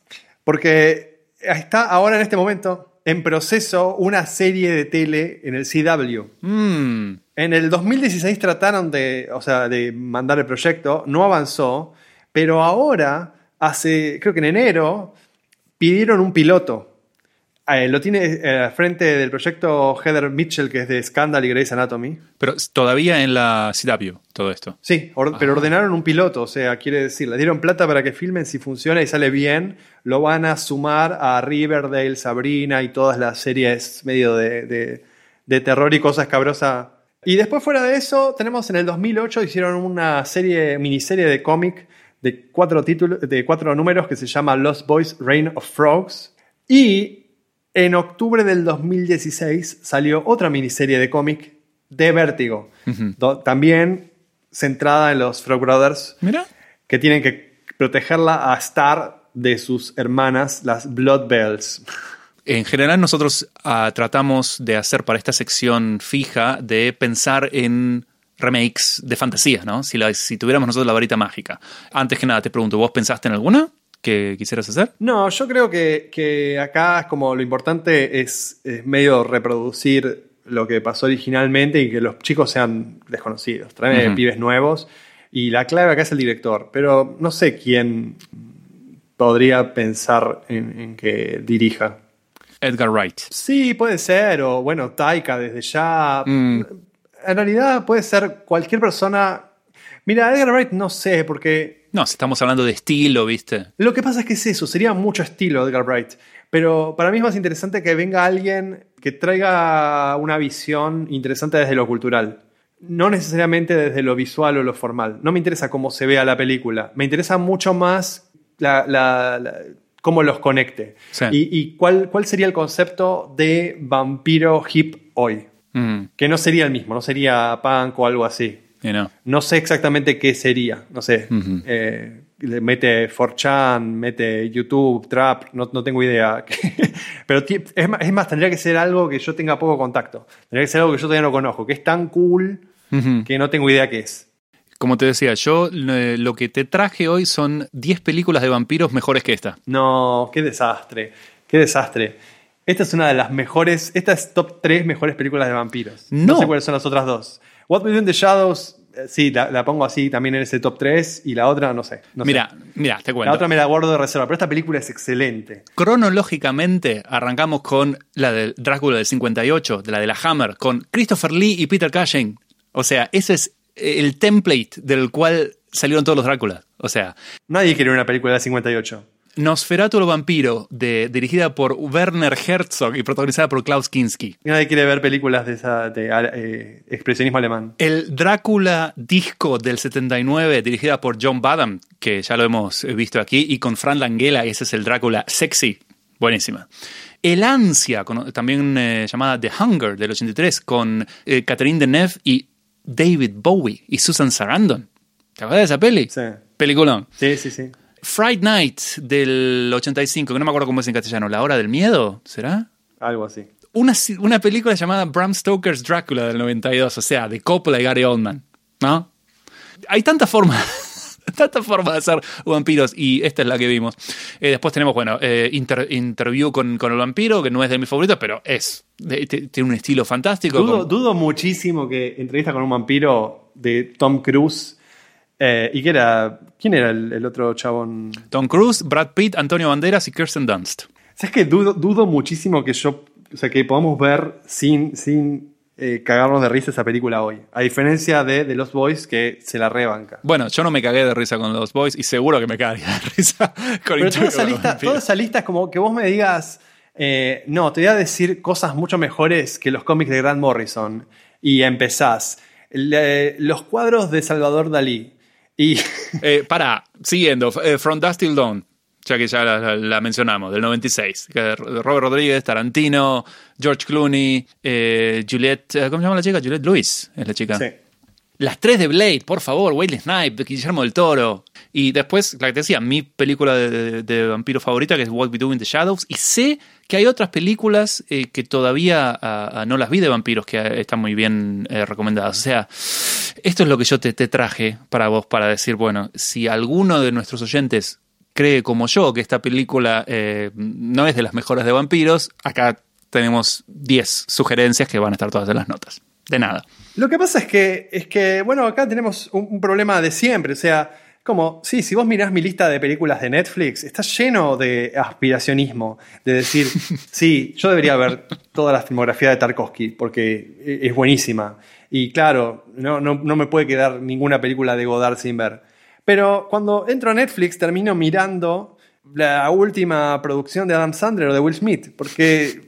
Porque está ahora en este momento en proceso una serie de tele en el CW. Mm, En el 2016 trataron de, o sea, de mandar el proyecto, no avanzó, pero ahora, hace, creo que en enero, pidieron un piloto. Eh, lo tiene eh, al frente del proyecto Heather Mitchell, que es de Scandal y Grey's Anatomy. Pero todavía en la CW, todo esto. Sí, or- pero ordenaron un piloto, o sea, quiere decir, le dieron plata para que filmen, si funciona y sale bien, lo van a sumar a Riverdale, Sabrina y todas las series medio de, de- de terror y cosas cabrosas. Y después fuera de eso, tenemos en el 2008, hicieron una serie, miniserie de cómic de cuatro, títulos, de cuatro números que se llama Lost Boys Reign of Frogs. Y en octubre del 2016 salió otra miniserie de cómic de Vértigo, también centrada en los Frog Brothers, Mira. que tienen que protegerla a Star de sus hermanas, las Blood Bells. En general nosotros ah, tratamos de hacer para esta sección fija de pensar en remakes de fantasía, ¿no? Si, la- si tuviéramos nosotros la varita mágica. Antes que nada te pregunto, ¿vos pensaste en alguna que quisieras hacer? No, yo creo que, que acá es como lo importante es, es medio reproducir lo que pasó originalmente y que los chicos sean desconocidos. Traen pibes nuevos y la clave acá es el director. Pero no sé quién podría pensar en, en que dirija. Edgar Wright. Sí, puede ser, o bueno, Taika desde ya. Mm. En realidad puede ser cualquier persona. Mira, Edgar Wright no sé, porque No, si estamos hablando de estilo, ¿viste? lo que pasa es que es eso, sería mucho estilo Edgar Wright. Pero para mí es más interesante que venga alguien que traiga una visión interesante desde lo cultural. No necesariamente desde lo visual o lo formal. No me interesa cómo se vea la película. Me interesa mucho más la- la- la- cómo los conecte. Sí. Y, y cuál, cuál sería el concepto de vampiro hip hoy. Mm, Que no sería el mismo, no sería punk o algo así. you know. No sé exactamente qué sería. No sé. Eh, mete 4chan, mete YouTube, Trap, no, no tengo idea. Pero es más, es más, tendría que ser algo que yo tenga poco contacto. Tendría que ser algo que yo todavía no conozco, que es tan cool que no tengo idea qué es. Como te decía, yo eh, lo que te traje hoy son 10 películas de vampiros mejores que esta. No, qué desastre. Qué desastre. Esta es una de las mejores. Esta es top 3 mejores películas de vampiros. No. sé cuáles son las otras dos. What We Do in the Shadows, eh, sí, la, la pongo así también en ese top 3. Y la otra, no sé. no sé. mira, mira, te La cuento. otra me la guardo de reserva, pero esta película es excelente. Cronológicamente arrancamos con la de Drácula del 58, de la de la Hammer, con Christopher Lee y Peter Cushing. O sea, ese es el template del cual salieron todos los Dráculas. O sea, Nadie quiere una película de 58. Nosferatu el vampiro, de, dirigida por Werner Herzog y protagonizada por Klaus Kinski. Nadie quiere ver películas de, esa, de eh, expresionismo alemán. El Drácula disco del 79, dirigida por John Badham, que ya lo hemos visto aquí, y con Fran Langella, ese es el Drácula sexy. Buenísima. El Ansia, con- también eh, llamada The Hunger, del 83, con eh, Catherine Deneuve y David Bowie y Susan Sarandon. ¿Te acuerdas de esa peli? Sí. Peliculón. Sí, sí, sí. Fright Night del 85, que no me acuerdo cómo es en castellano. ¿La hora del miedo? ¿Será? Algo así. Una, una película llamada Bram Stoker's Drácula del 92, o sea, de Coppola y Gary Oldman. ¿No? Hay tantas formas, tantas formas de hacer vampiros y esta es la que vimos. Eh, después tenemos, bueno, eh, Inter- Interview con, con el vampiro, que no es de mis favoritos, pero es. de- tiene un estilo fantástico. Dudo, dudo muchísimo que entrevista con un vampiro de Tom Cruise. Eh, ¿Y qué era? ¿Quién era el, el otro chabón? Tom Cruise, Brad Pitt, Antonio Banderas y Kirsten Dunst. ¿Sabes que dudo, dudo muchísimo que yo. O sea, que podamos ver sin, sin eh, cagarnos de risa esa película hoy. A diferencia de, de Los Boys, que se la rebanca. Bueno, yo no me cagué de risa con los boys y seguro que me cagaría de risa con Pero toda esa, lista, toda esa lista es como que vos me digas, eh, no, te voy a decir cosas mucho mejores que los cómics de Grant Morrison. Y empezás. Le- los cuadros de Salvador Dalí. Y Eh, para, siguiendo, eh, From Dust Till Dawn, ya que ya la, la- la mencionamos, del 96. que de Robert Rodríguez, Tarantino, George Clooney, eh, Juliette, eh, ¿cómo se llama la chica? Juliette Lewis es la chica. sí. Las tres de Blade, por favor, Wesley Snipe, Guillermo del Toro. Y después, la que te decía, mi película de, de- de vampiro favorita, que es What We Do in the Shadows. Y sé que hay otras películas eh, que todavía ah, ah, no las vi de vampiros que están muy bien eh, recomendadas. O sea, esto es lo que yo te, traje para vos, para decir, bueno, si alguno de nuestros oyentes cree como yo que esta película eh, no es de las mejores de vampiros, acá tenemos 10 sugerencias que van a estar todas en las notas. De nada. Lo que pasa es que, es que bueno, acá tenemos un, un problema de siempre. O sea, Como, sí, si vos mirás mi lista de películas de Netflix, está lleno de aspiracionismo, de decir, sí, yo debería ver toda la filmografía de Tarkovsky, porque es buenísima. Y claro, no, no, no me puede quedar ninguna película de Godard sin ver. Pero cuando entro a Netflix termino mirando la última producción de Adam Sandler o de Will Smith, porque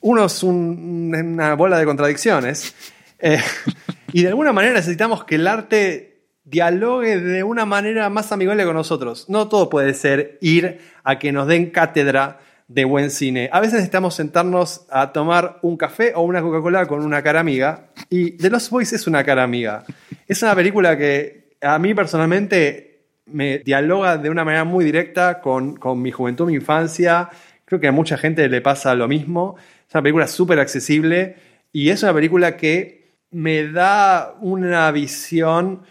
uno es un- una bola de contradicciones. Eh, y de alguna manera necesitamos que el arte dialogue de una manera más amigable con nosotros. No todo puede ser ir a que nos den cátedra de buen cine. A veces necesitamos sentarnos a tomar un café o una Coca-Cola con una cara amiga. Y The Lost Boys es una cara amiga. Es una película que a mí personalmente me dialoga de una manera muy directa con, con mi juventud, mi infancia. Creo que a mucha gente le pasa lo mismo. Es una película súper accesible y es una película que me da una visión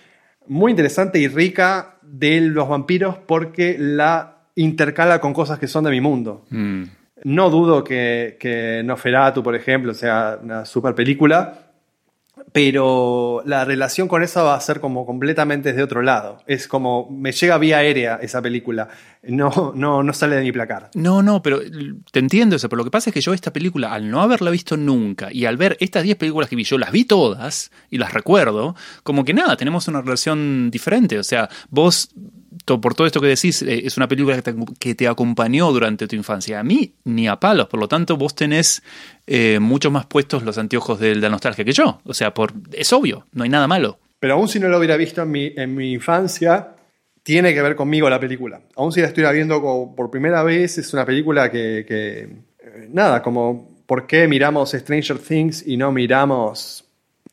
muy interesante y rica de los vampiros porque la intercala con cosas que son de mi mundo. Mm. No dudo que, que Noferatu, por ejemplo, sea una super película, pero la relación con esa va a ser como completamente de otro lado. Es como, me llega vía aérea esa película. No, no, no sale de mi placar. No, no, pero te entiendo eso, pero lo que pasa es que yo esta película, al no haberla visto nunca y al ver estas 10 películas que vi, yo las vi todas y las recuerdo, como que nada, tenemos una relación diferente. O sea, vos, por todo esto que decís, eh, es una película que te, que te acompañó durante tu infancia. A mí, ni a palos, por lo tanto, vos tenés eh, mucho más puestos los anteojos de la nostalgia que yo. O sea, por, es obvio, no hay nada malo. Pero aún si no lo hubiera visto en mi, en mi infancia, tiene que ver conmigo la película. Aún si la estuviera viendo como por primera vez, es una película que, que, eh, nada, como ¿por qué miramos Stranger Things y no miramos,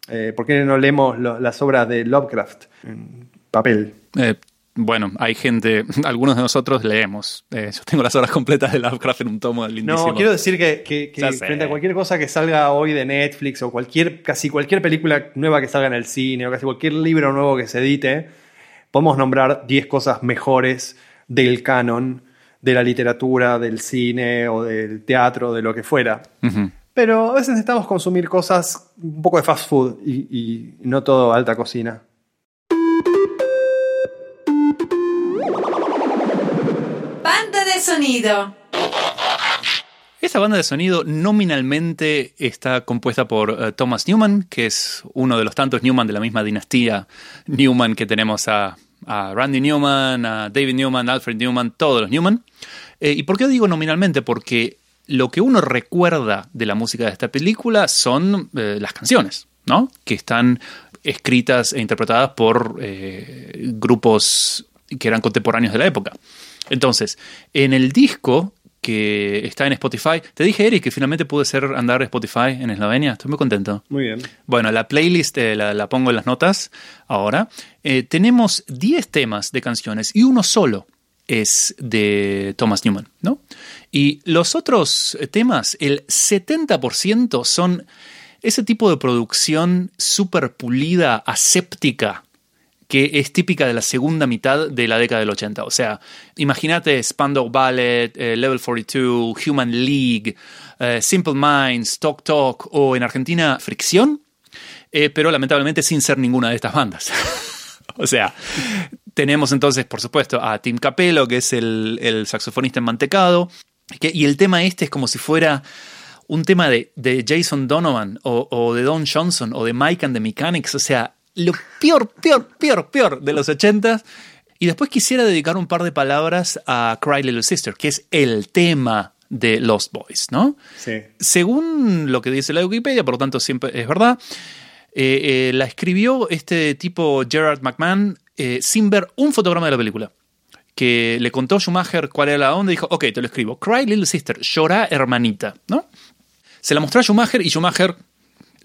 eh, por qué no leemos lo- las obras de Lovecraft en papel? Eh, bueno, hay gente, algunos de nosotros leemos. Eh, yo tengo las horas completas de Lovecraft en un tomo lindísimo. No, quiero decir que, que- que Ya sé. frente a cualquier cosa que salga hoy de Netflix o cualquier, casi cualquier película nueva que salga en el cine o casi cualquier libro nuevo que se edite, podemos nombrar 10 cosas mejores del canon, de la literatura, del cine o del teatro, de lo que fuera. Pero a veces necesitamos consumir cosas un poco de fast food y, y no todo alta cocina. Sonido. Esta banda de sonido nominalmente está compuesta por eh, Thomas Newman, que es uno de los tantos Newman de la misma dinastía Newman que tenemos a, Randy Newman, a David Newman, Alfred Newman, todos los Newman. Eh, ¿Y por qué digo nominalmente? Porque lo que uno recuerda de la música de esta película son eh, las canciones, ¿no? Que están escritas e interpretadas por grupos que eran contemporáneos de la época. Entonces, en el disco que está en Spotify, te dije, Eric, que finalmente pude hacer andar Spotify en Eslovenia. Estoy muy contento. Muy bien. Bueno, la playlist eh, la, la pongo en las notas ahora. Eh, tenemos 10 temas de canciones y uno solo es de Thomas Newman, ¿no? Y los otros temas, el 70% son ese tipo de producción súper pulida, aséptica, que es típica de la segunda mitad de la década del 80. O sea, imagínate Spandau Ballet, eh, Level 42, Human League, eh, Simple Minds, Talk Talk o en Argentina Fricción, eh, pero lamentablemente sin ser ninguna de estas bandas. o sea, tenemos entonces, por supuesto, a Tim Capello, que es el, saxofonista en Mantecado, y el tema este es como si fuera un tema de, de Jason Donovan o, o de Don Johnson o de Mike and the Mechanics, o sea, lo peor, peor, peor, peor de los 80 Y después quisiera dedicar un par de palabras a Cry Little Sister, que es el tema de Lost Boys, ¿no? Sí. Según lo que dice la Wikipedia, por lo tanto siempre es verdad, eh, eh, la escribió este tipo Gerard McMahon eh, sin ver un fotograma de la película. Que le contó a Schumacher cuál era la onda y dijo, ok, te lo escribo. Cry Little Sister, llora hermanita, ¿no? Se la mostró a Schumacher y Schumacher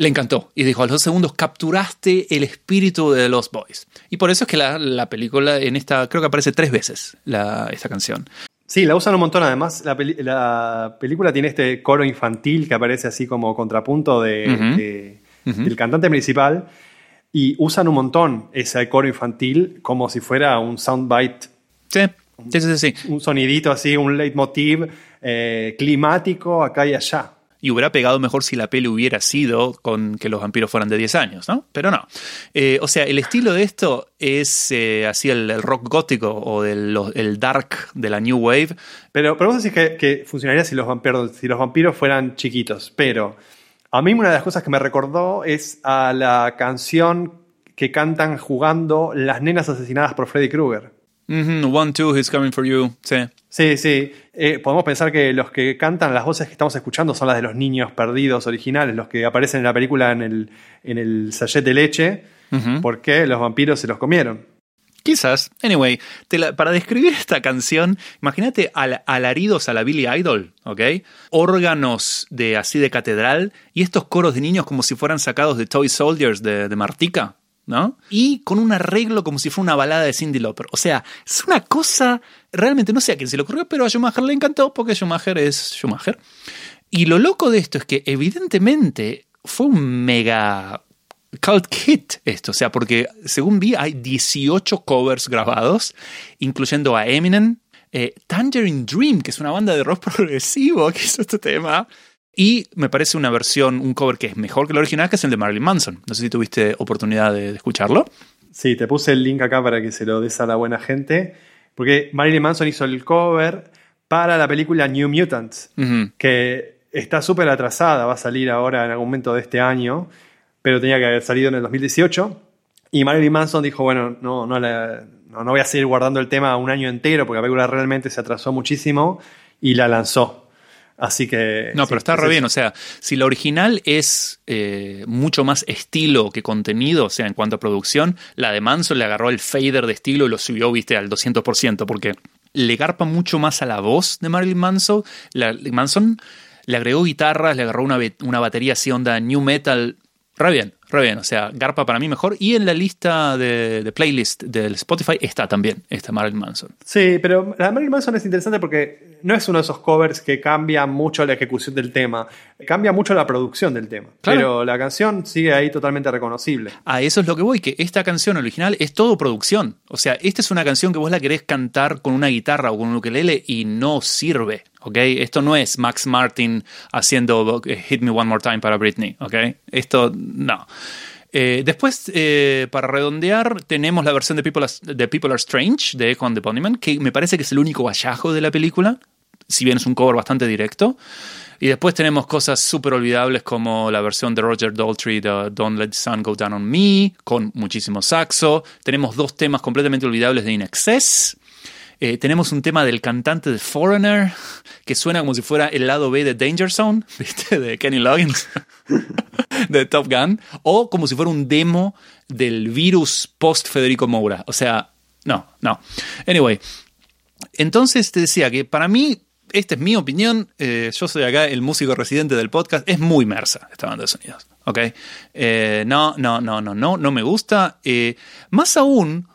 le encantó. Y dijo, a los dos segundos capturaste el espíritu de Lost Boys. Y por eso es que la, la película en esta, creo que aparece tres veces la, esta canción. Sí, la usan un montón además. La, peli- la película tiene este coro infantil que aparece así como contrapunto de, de- del cantante principal. Y usan un montón ese coro infantil como si fuera un soundbite, Sí, sí, sí, sí. un sonidito así, un leitmotiv eh, climático acá y allá. Y hubiera pegado mejor si la peli hubiera sido con que los vampiros fueran de 10 años, ¿no? Pero no. Eh, o sea, el estilo de esto es eh, así el, rock gótico o el dark de la New Wave. Pero, pero vos decís que, que funcionaría si los, vampiros, si los vampiros fueran chiquitos. Pero a mí una de las cosas que me recordó es a la canción que cantan jugando las nenas asesinadas por Freddy Krueger. One, two, he's coming for you. Sí. Sí, sí. Eh, podemos pensar que los que cantan las voces que estamos escuchando son las de los niños perdidos originales, los que aparecen en la película en el, en el sachet de leche, porque los vampiros se los comieron. Quizás. Anyway, te la- para describir esta canción, imagínate al- alaridos a la Billy Idol, ¿ok? Órganos de así de catedral y estos coros de niños como si fueran sacados de Toy Soldiers de, de Martica, Y con un arreglo como si fuera una balada de Cindy Lauper. O sea, es una cosa, realmente no sé a quién se le ocurrió, pero a Schumacher le encantó porque Schumacher es Schumacher. Y lo loco de esto es que evidentemente fue un mega cult hit esto, o sea, porque según vi hay 18 covers grabados, incluyendo a Eminem, eh, Tangerine Dream, que es una banda de rock progresivo que hizo este tema, y me parece una versión, un cover que es mejor que el original, que es el de Marilyn Manson. No sé si tuviste oportunidad de, de escucharlo. Sí, te puse el link acá para que se lo des a la buena gente, porque Marilyn Manson hizo el cover para la película New Mutants, que está súper atrasada, va a salir ahora en algún momento de este año, pero tenía que haber salido en el 2018. Y Marilyn Manson dijo, bueno, no, no, la- no, no voy a seguir guardando el tema un año entero, porque la película realmente se atrasó muchísimo, y la lanzó. Así que... No, sí, pero está es re eso. bien. O sea, si la original es eh, mucho más estilo que contenido, o sea, en cuanto a producción, la de Manson le agarró el fader de estilo y lo subió, viste, al 200%, porque le garpa mucho más a la voz de Marilyn Manson. La- Manson le agregó guitarras, le agarró una, una batería así onda new metal. Re bien, re bien. O sea, garpa para mí mejor. Y en la lista de, de playlist del Spotify está también, está Marilyn Manson. Sí, pero la de Marilyn Manson es interesante porque no es uno de esos covers que cambia mucho la ejecución del tema, cambia mucho la producción del tema. Claro. Pero la canción sigue ahí totalmente reconocible. A eso es lo que voy, que esta canción original es todo producción. O sea, esta es una canción que vos la querés cantar con una guitarra o con un ukelele y no sirve, ¿ok? Esto no es Max Martin haciendo eh, Hit Me One More Time para Britney, ¿ok? Esto no. Eh, después, eh, para redondear, tenemos la versión de People, Are- de People Are Strange de Echo and the que me parece que es el único hallazgo de la película, si bien es un cover bastante directo. Y después tenemos cosas súper olvidables como la versión de Roger Daltrey de Don't Let the Sun Go Down on Me, con muchísimo saxo. Tenemos dos temas completamente olvidables de In Excess. Eh, tenemos un tema del cantante de Foreigner, que suena como si fuera el lado B de Danger Zone, ¿viste? De Kenny Loggins, de Top Gun. O como si fuera un demo del virus post Federico Moura. O sea, no, no. Anyway, entonces te decía que para mí, esta es mi opinión, eh, yo soy acá el músico residente del podcast, es muy mersa esta banda de sonidos, ¿ok? Eh, no, no, no, no, no, no me gusta. Eh, más aún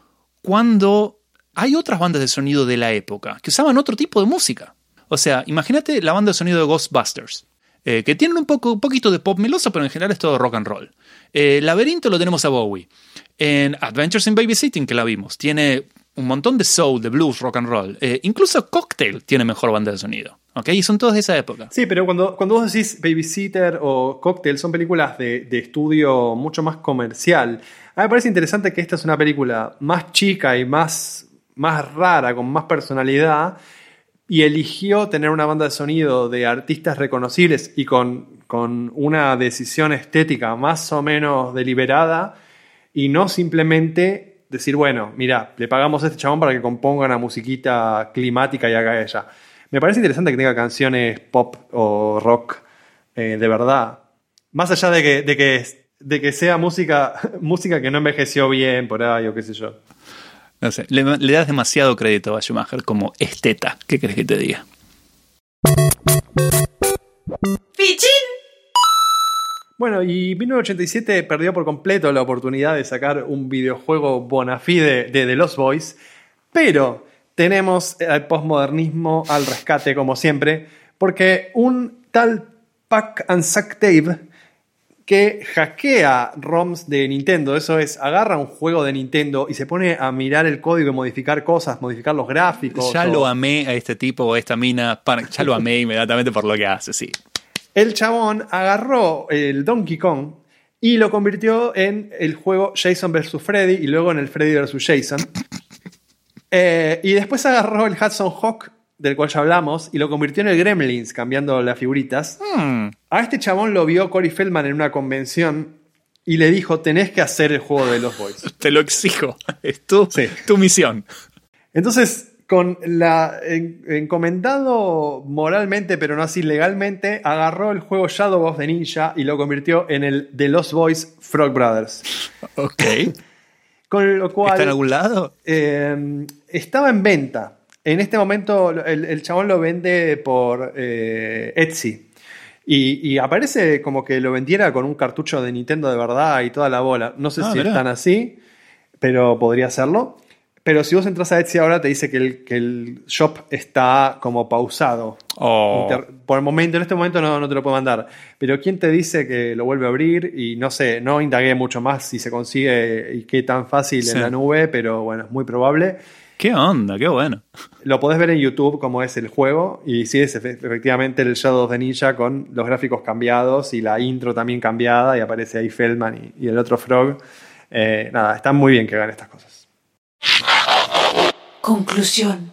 cuando hay otras bandas de sonido de la época que usaban otro tipo de música. O sea, imagínate la banda de sonido de Ghostbusters. Eh, que tienen un, poco, un poquito de pop meloso, pero en general es todo rock and roll. Eh, Laberinto lo tenemos a Bowie. En Adventures in Babysitting, que la vimos, tiene un montón de soul, de blues, rock and roll. Eh, incluso Cocktail tiene mejor banda de sonido. ¿Ok? Y son todos de esa época. Sí, pero cuando, cuando vos decís Babysitter o Cocktail, son películas de, de estudio mucho más comercial. A mí me parece interesante que esta es una película más chica y más, más rara, con más personalidad, y eligió tener una banda de sonido de artistas reconocibles y con, con una decisión estética más o menos deliberada, y no simplemente decir, bueno, mira, le pagamos a este chabón para que componga una musiquita climática y haga ella. Me parece interesante que tenga canciones pop o rock eh, de verdad. Más allá de que, de que, de que sea música, música que no envejeció bien por ahí o qué sé yo. No sé, le, le das demasiado crédito a Schumacher como esteta. ¿Qué querés que te diga? ¡Fichín! Bueno, y 1987 perdió por completo la oportunidad de sacar un videojuego bona fide de The Lost Boys, pero tenemos el postmodernismo al rescate como siempre, porque un tal Pack and Sack Dave que hackea ROMs de Nintendo, eso es, agarra un juego de Nintendo y se pone a mirar el código y modificar cosas, modificar los gráficos. Ya o- lo amé a este tipo o a esta mina. ya lo amé inmediatamente por lo que hace, sí. El chabón agarró el Donkey Kong y lo convirtió en el juego Jason vs. Freddy y luego en el Freddy vs. Jason. Eh, y después agarró el Hudson Hawk, del cual ya hablamos, y lo convirtió en el Gremlins, cambiando las figuritas. Hmm. A este chabón lo vio Corey Feldman en una convención y le dijo, tenés que hacer el juego de los boys. Te lo exijo. Es tu, Sí. tu misión. Entonces, con la en- encomendado moralmente, pero no así legalmente, agarró el juego Shadow of the Ninja y lo convirtió en el The Lost Boys Frog Brothers. Ok. Con lo cual ¿Está en algún lado? eh, estaba en venta. En este momento el, el chabón lo vende por eh, Etsy. Y, y aparece como que lo vendiera con un cartucho de Nintendo de verdad y toda la bola. No sé Ah, si están así, pero podría serlo. Pero si vos entras a Etsy ahora te dice que el, que el shop está como pausado. Oh. Por el momento, en este momento no, no te lo puedo mandar. Pero ¿quién te dice que lo vuelve a abrir? Y no sé, no indagué mucho más si se consigue y qué tan fácil Sí. en la nube, pero bueno, es muy probable. ¿Qué onda? Qué bueno. Lo podés ver en YouTube cómo es el juego y sí es efe- efectivamente el Shadow of the Ninja con los gráficos cambiados y la intro también cambiada y aparece ahí Feldman y, y el otro Frog. Eh, nada, está muy bien que hagan estas cosas. Conclusión.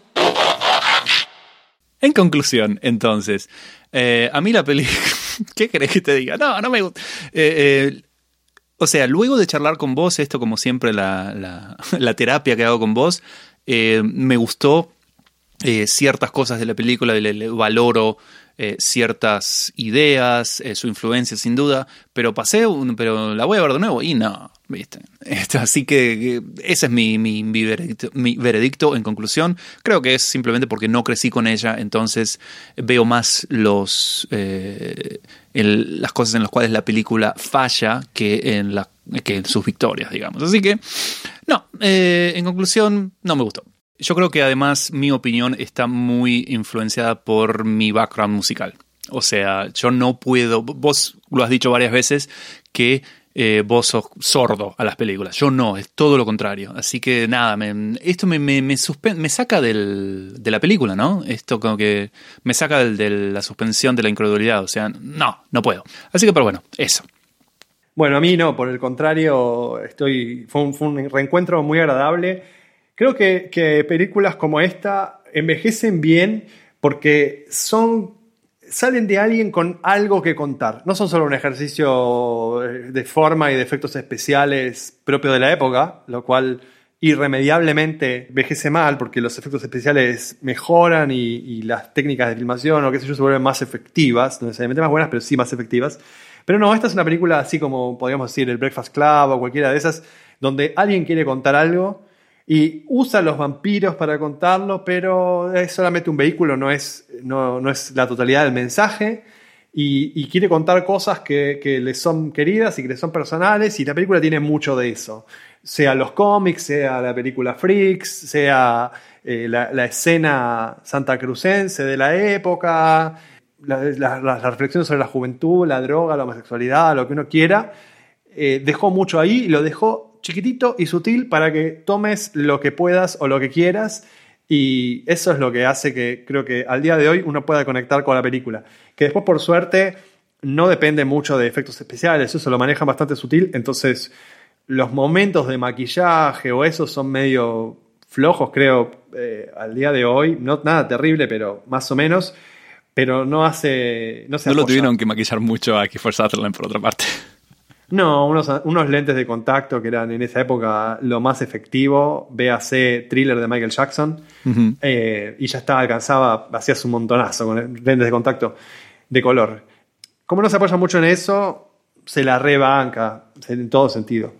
En conclusión, entonces, eh, a mí la película. ¿Qué querés que te diga? No, no me gusta. Eh, eh, o sea, luego de charlar con vos, esto como siempre la, la- la terapia que hago con vos, eh, me gustó eh, ciertas cosas de la película, le, valoro eh, ciertas ideas, su influencia sin duda, pero pasé, pero la voy a ver de nuevo y no, ¿viste? Así que, ese es mi, mi, veredicto, en conclusión. Creo que es simplemente porque no crecí con ella, entonces veo más los, el- las cosas en las cuales la película falla que en, la, que en sus victorias, digamos. Así que, no, eh, en conclusión, no me gustó. Yo creo que además mi opinión está muy influenciada por mi background musical. O sea, yo no puedo, vos lo has dicho varias veces, que eh, vos sos sordo a las películas. Yo no, es todo lo contrario. Así que nada, me- esto me, me, me, me saca del, de la película, ¿no? Esto como que me saca de la suspensión de la incredulidad. O sea, no, no puedo. Así que, pero bueno, eso. Bueno, a mí no, por el contrario, estoy, fue, un, reencuentro muy agradable. Creo que, que películas como esta envejecen bien porque son salen de alguien con algo que contar. No son solo un ejercicio eh, de forma y de efectos especiales propio de la época, lo cual irremediablemente envejece mal porque los efectos especiales mejoran y, y las técnicas de filmación o qué sé yo se vuelven más efectivas, no necesariamente más buenas, pero sí más efectivas. Pero no, esta es una película así como podríamos decir el Breakfast Club o cualquiera de esas, donde alguien quiere contar algo y usa los vampiros para contarlo, pero es solamente un vehículo, no es, no, no es la totalidad del mensaje. Y, y quiere contar cosas que, que le son queridas y que le son personales, y la película tiene mucho de eso. Sea los cómics, sea la película Freaks, sea eh, la, la escena santacrucense de la época, la- la- las reflexiones sobre la juventud, la droga, la homosexualidad, lo que uno quiera. Eh, dejó mucho ahí y lo dejó chiquitito y sutil para que tomes lo que puedas o lo que quieras. Y eso es lo que hace que creo que al día de hoy uno pueda conectar con la película. Que después, por suerte, no depende mucho de efectos especiales, eso lo manejan bastante sutil. Entonces, los momentos de maquillaje o eso son medio flojos, creo, eh, al día de hoy. No nada terrible, pero más o menos. Pero no hace. No, se No lo tuvieron que maquillar mucho a Kiefer Sutherland, por otra parte. No, unos, unos lentes de contacto que eran en esa época lo más efectivo. véase thriller de Michael Jackson. Eh, y ya estaba, alcanzaba, hacías un montonazo con lentes de contacto de color. Como no se apoya mucho en eso, se la rebanca en todo sentido.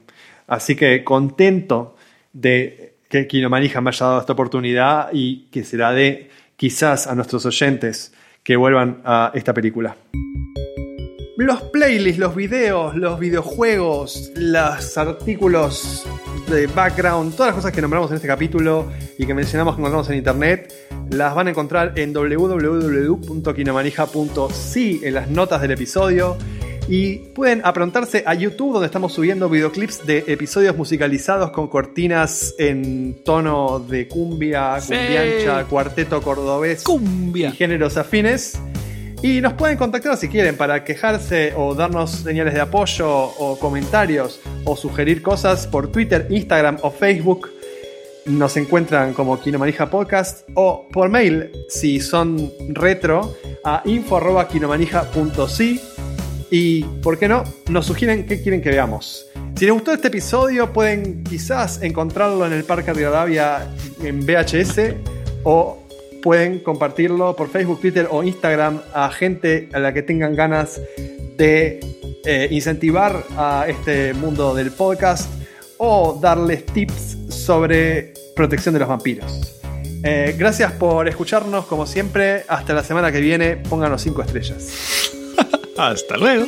Así que contento de que Kinomanija me haya dado esta oportunidad y que se la dé quizás a nuestros oyentes que vuelvan a esta película. Los playlists, los videos, los videojuegos, los artículos de background, todas las cosas que nombramos en este capítulo y que mencionamos que encontramos en internet, las van a encontrar en www.kinomanija.si en las notas del episodio. Y pueden aprontarse a YouTube, donde estamos subiendo videoclips de episodios musicalizados con cortinas en tono de cumbia, Sí. cumbiancha, cuarteto cordobés Cumbia. y géneros afines. Y nos pueden contactar si quieren para quejarse o darnos señales de apoyo o comentarios o sugerir cosas por Twitter, Instagram o Facebook. Nos encuentran como Kinomanija Podcast o por mail si son retro a info.kinomanija.si y, ¿por qué no? Nos sugieren qué quieren que veamos. Si les gustó este episodio, pueden quizás encontrarlo en el Parque Rivadavia en VHS o pueden compartirlo por Facebook, Twitter o Instagram a gente a la que tengan ganas de eh, incentivar a este mundo del podcast o darles tips sobre protección de los vampiros. Eh, gracias por escucharnos, como siempre. Hasta la semana que viene. Pónganos 5 estrellas. Hasta luego.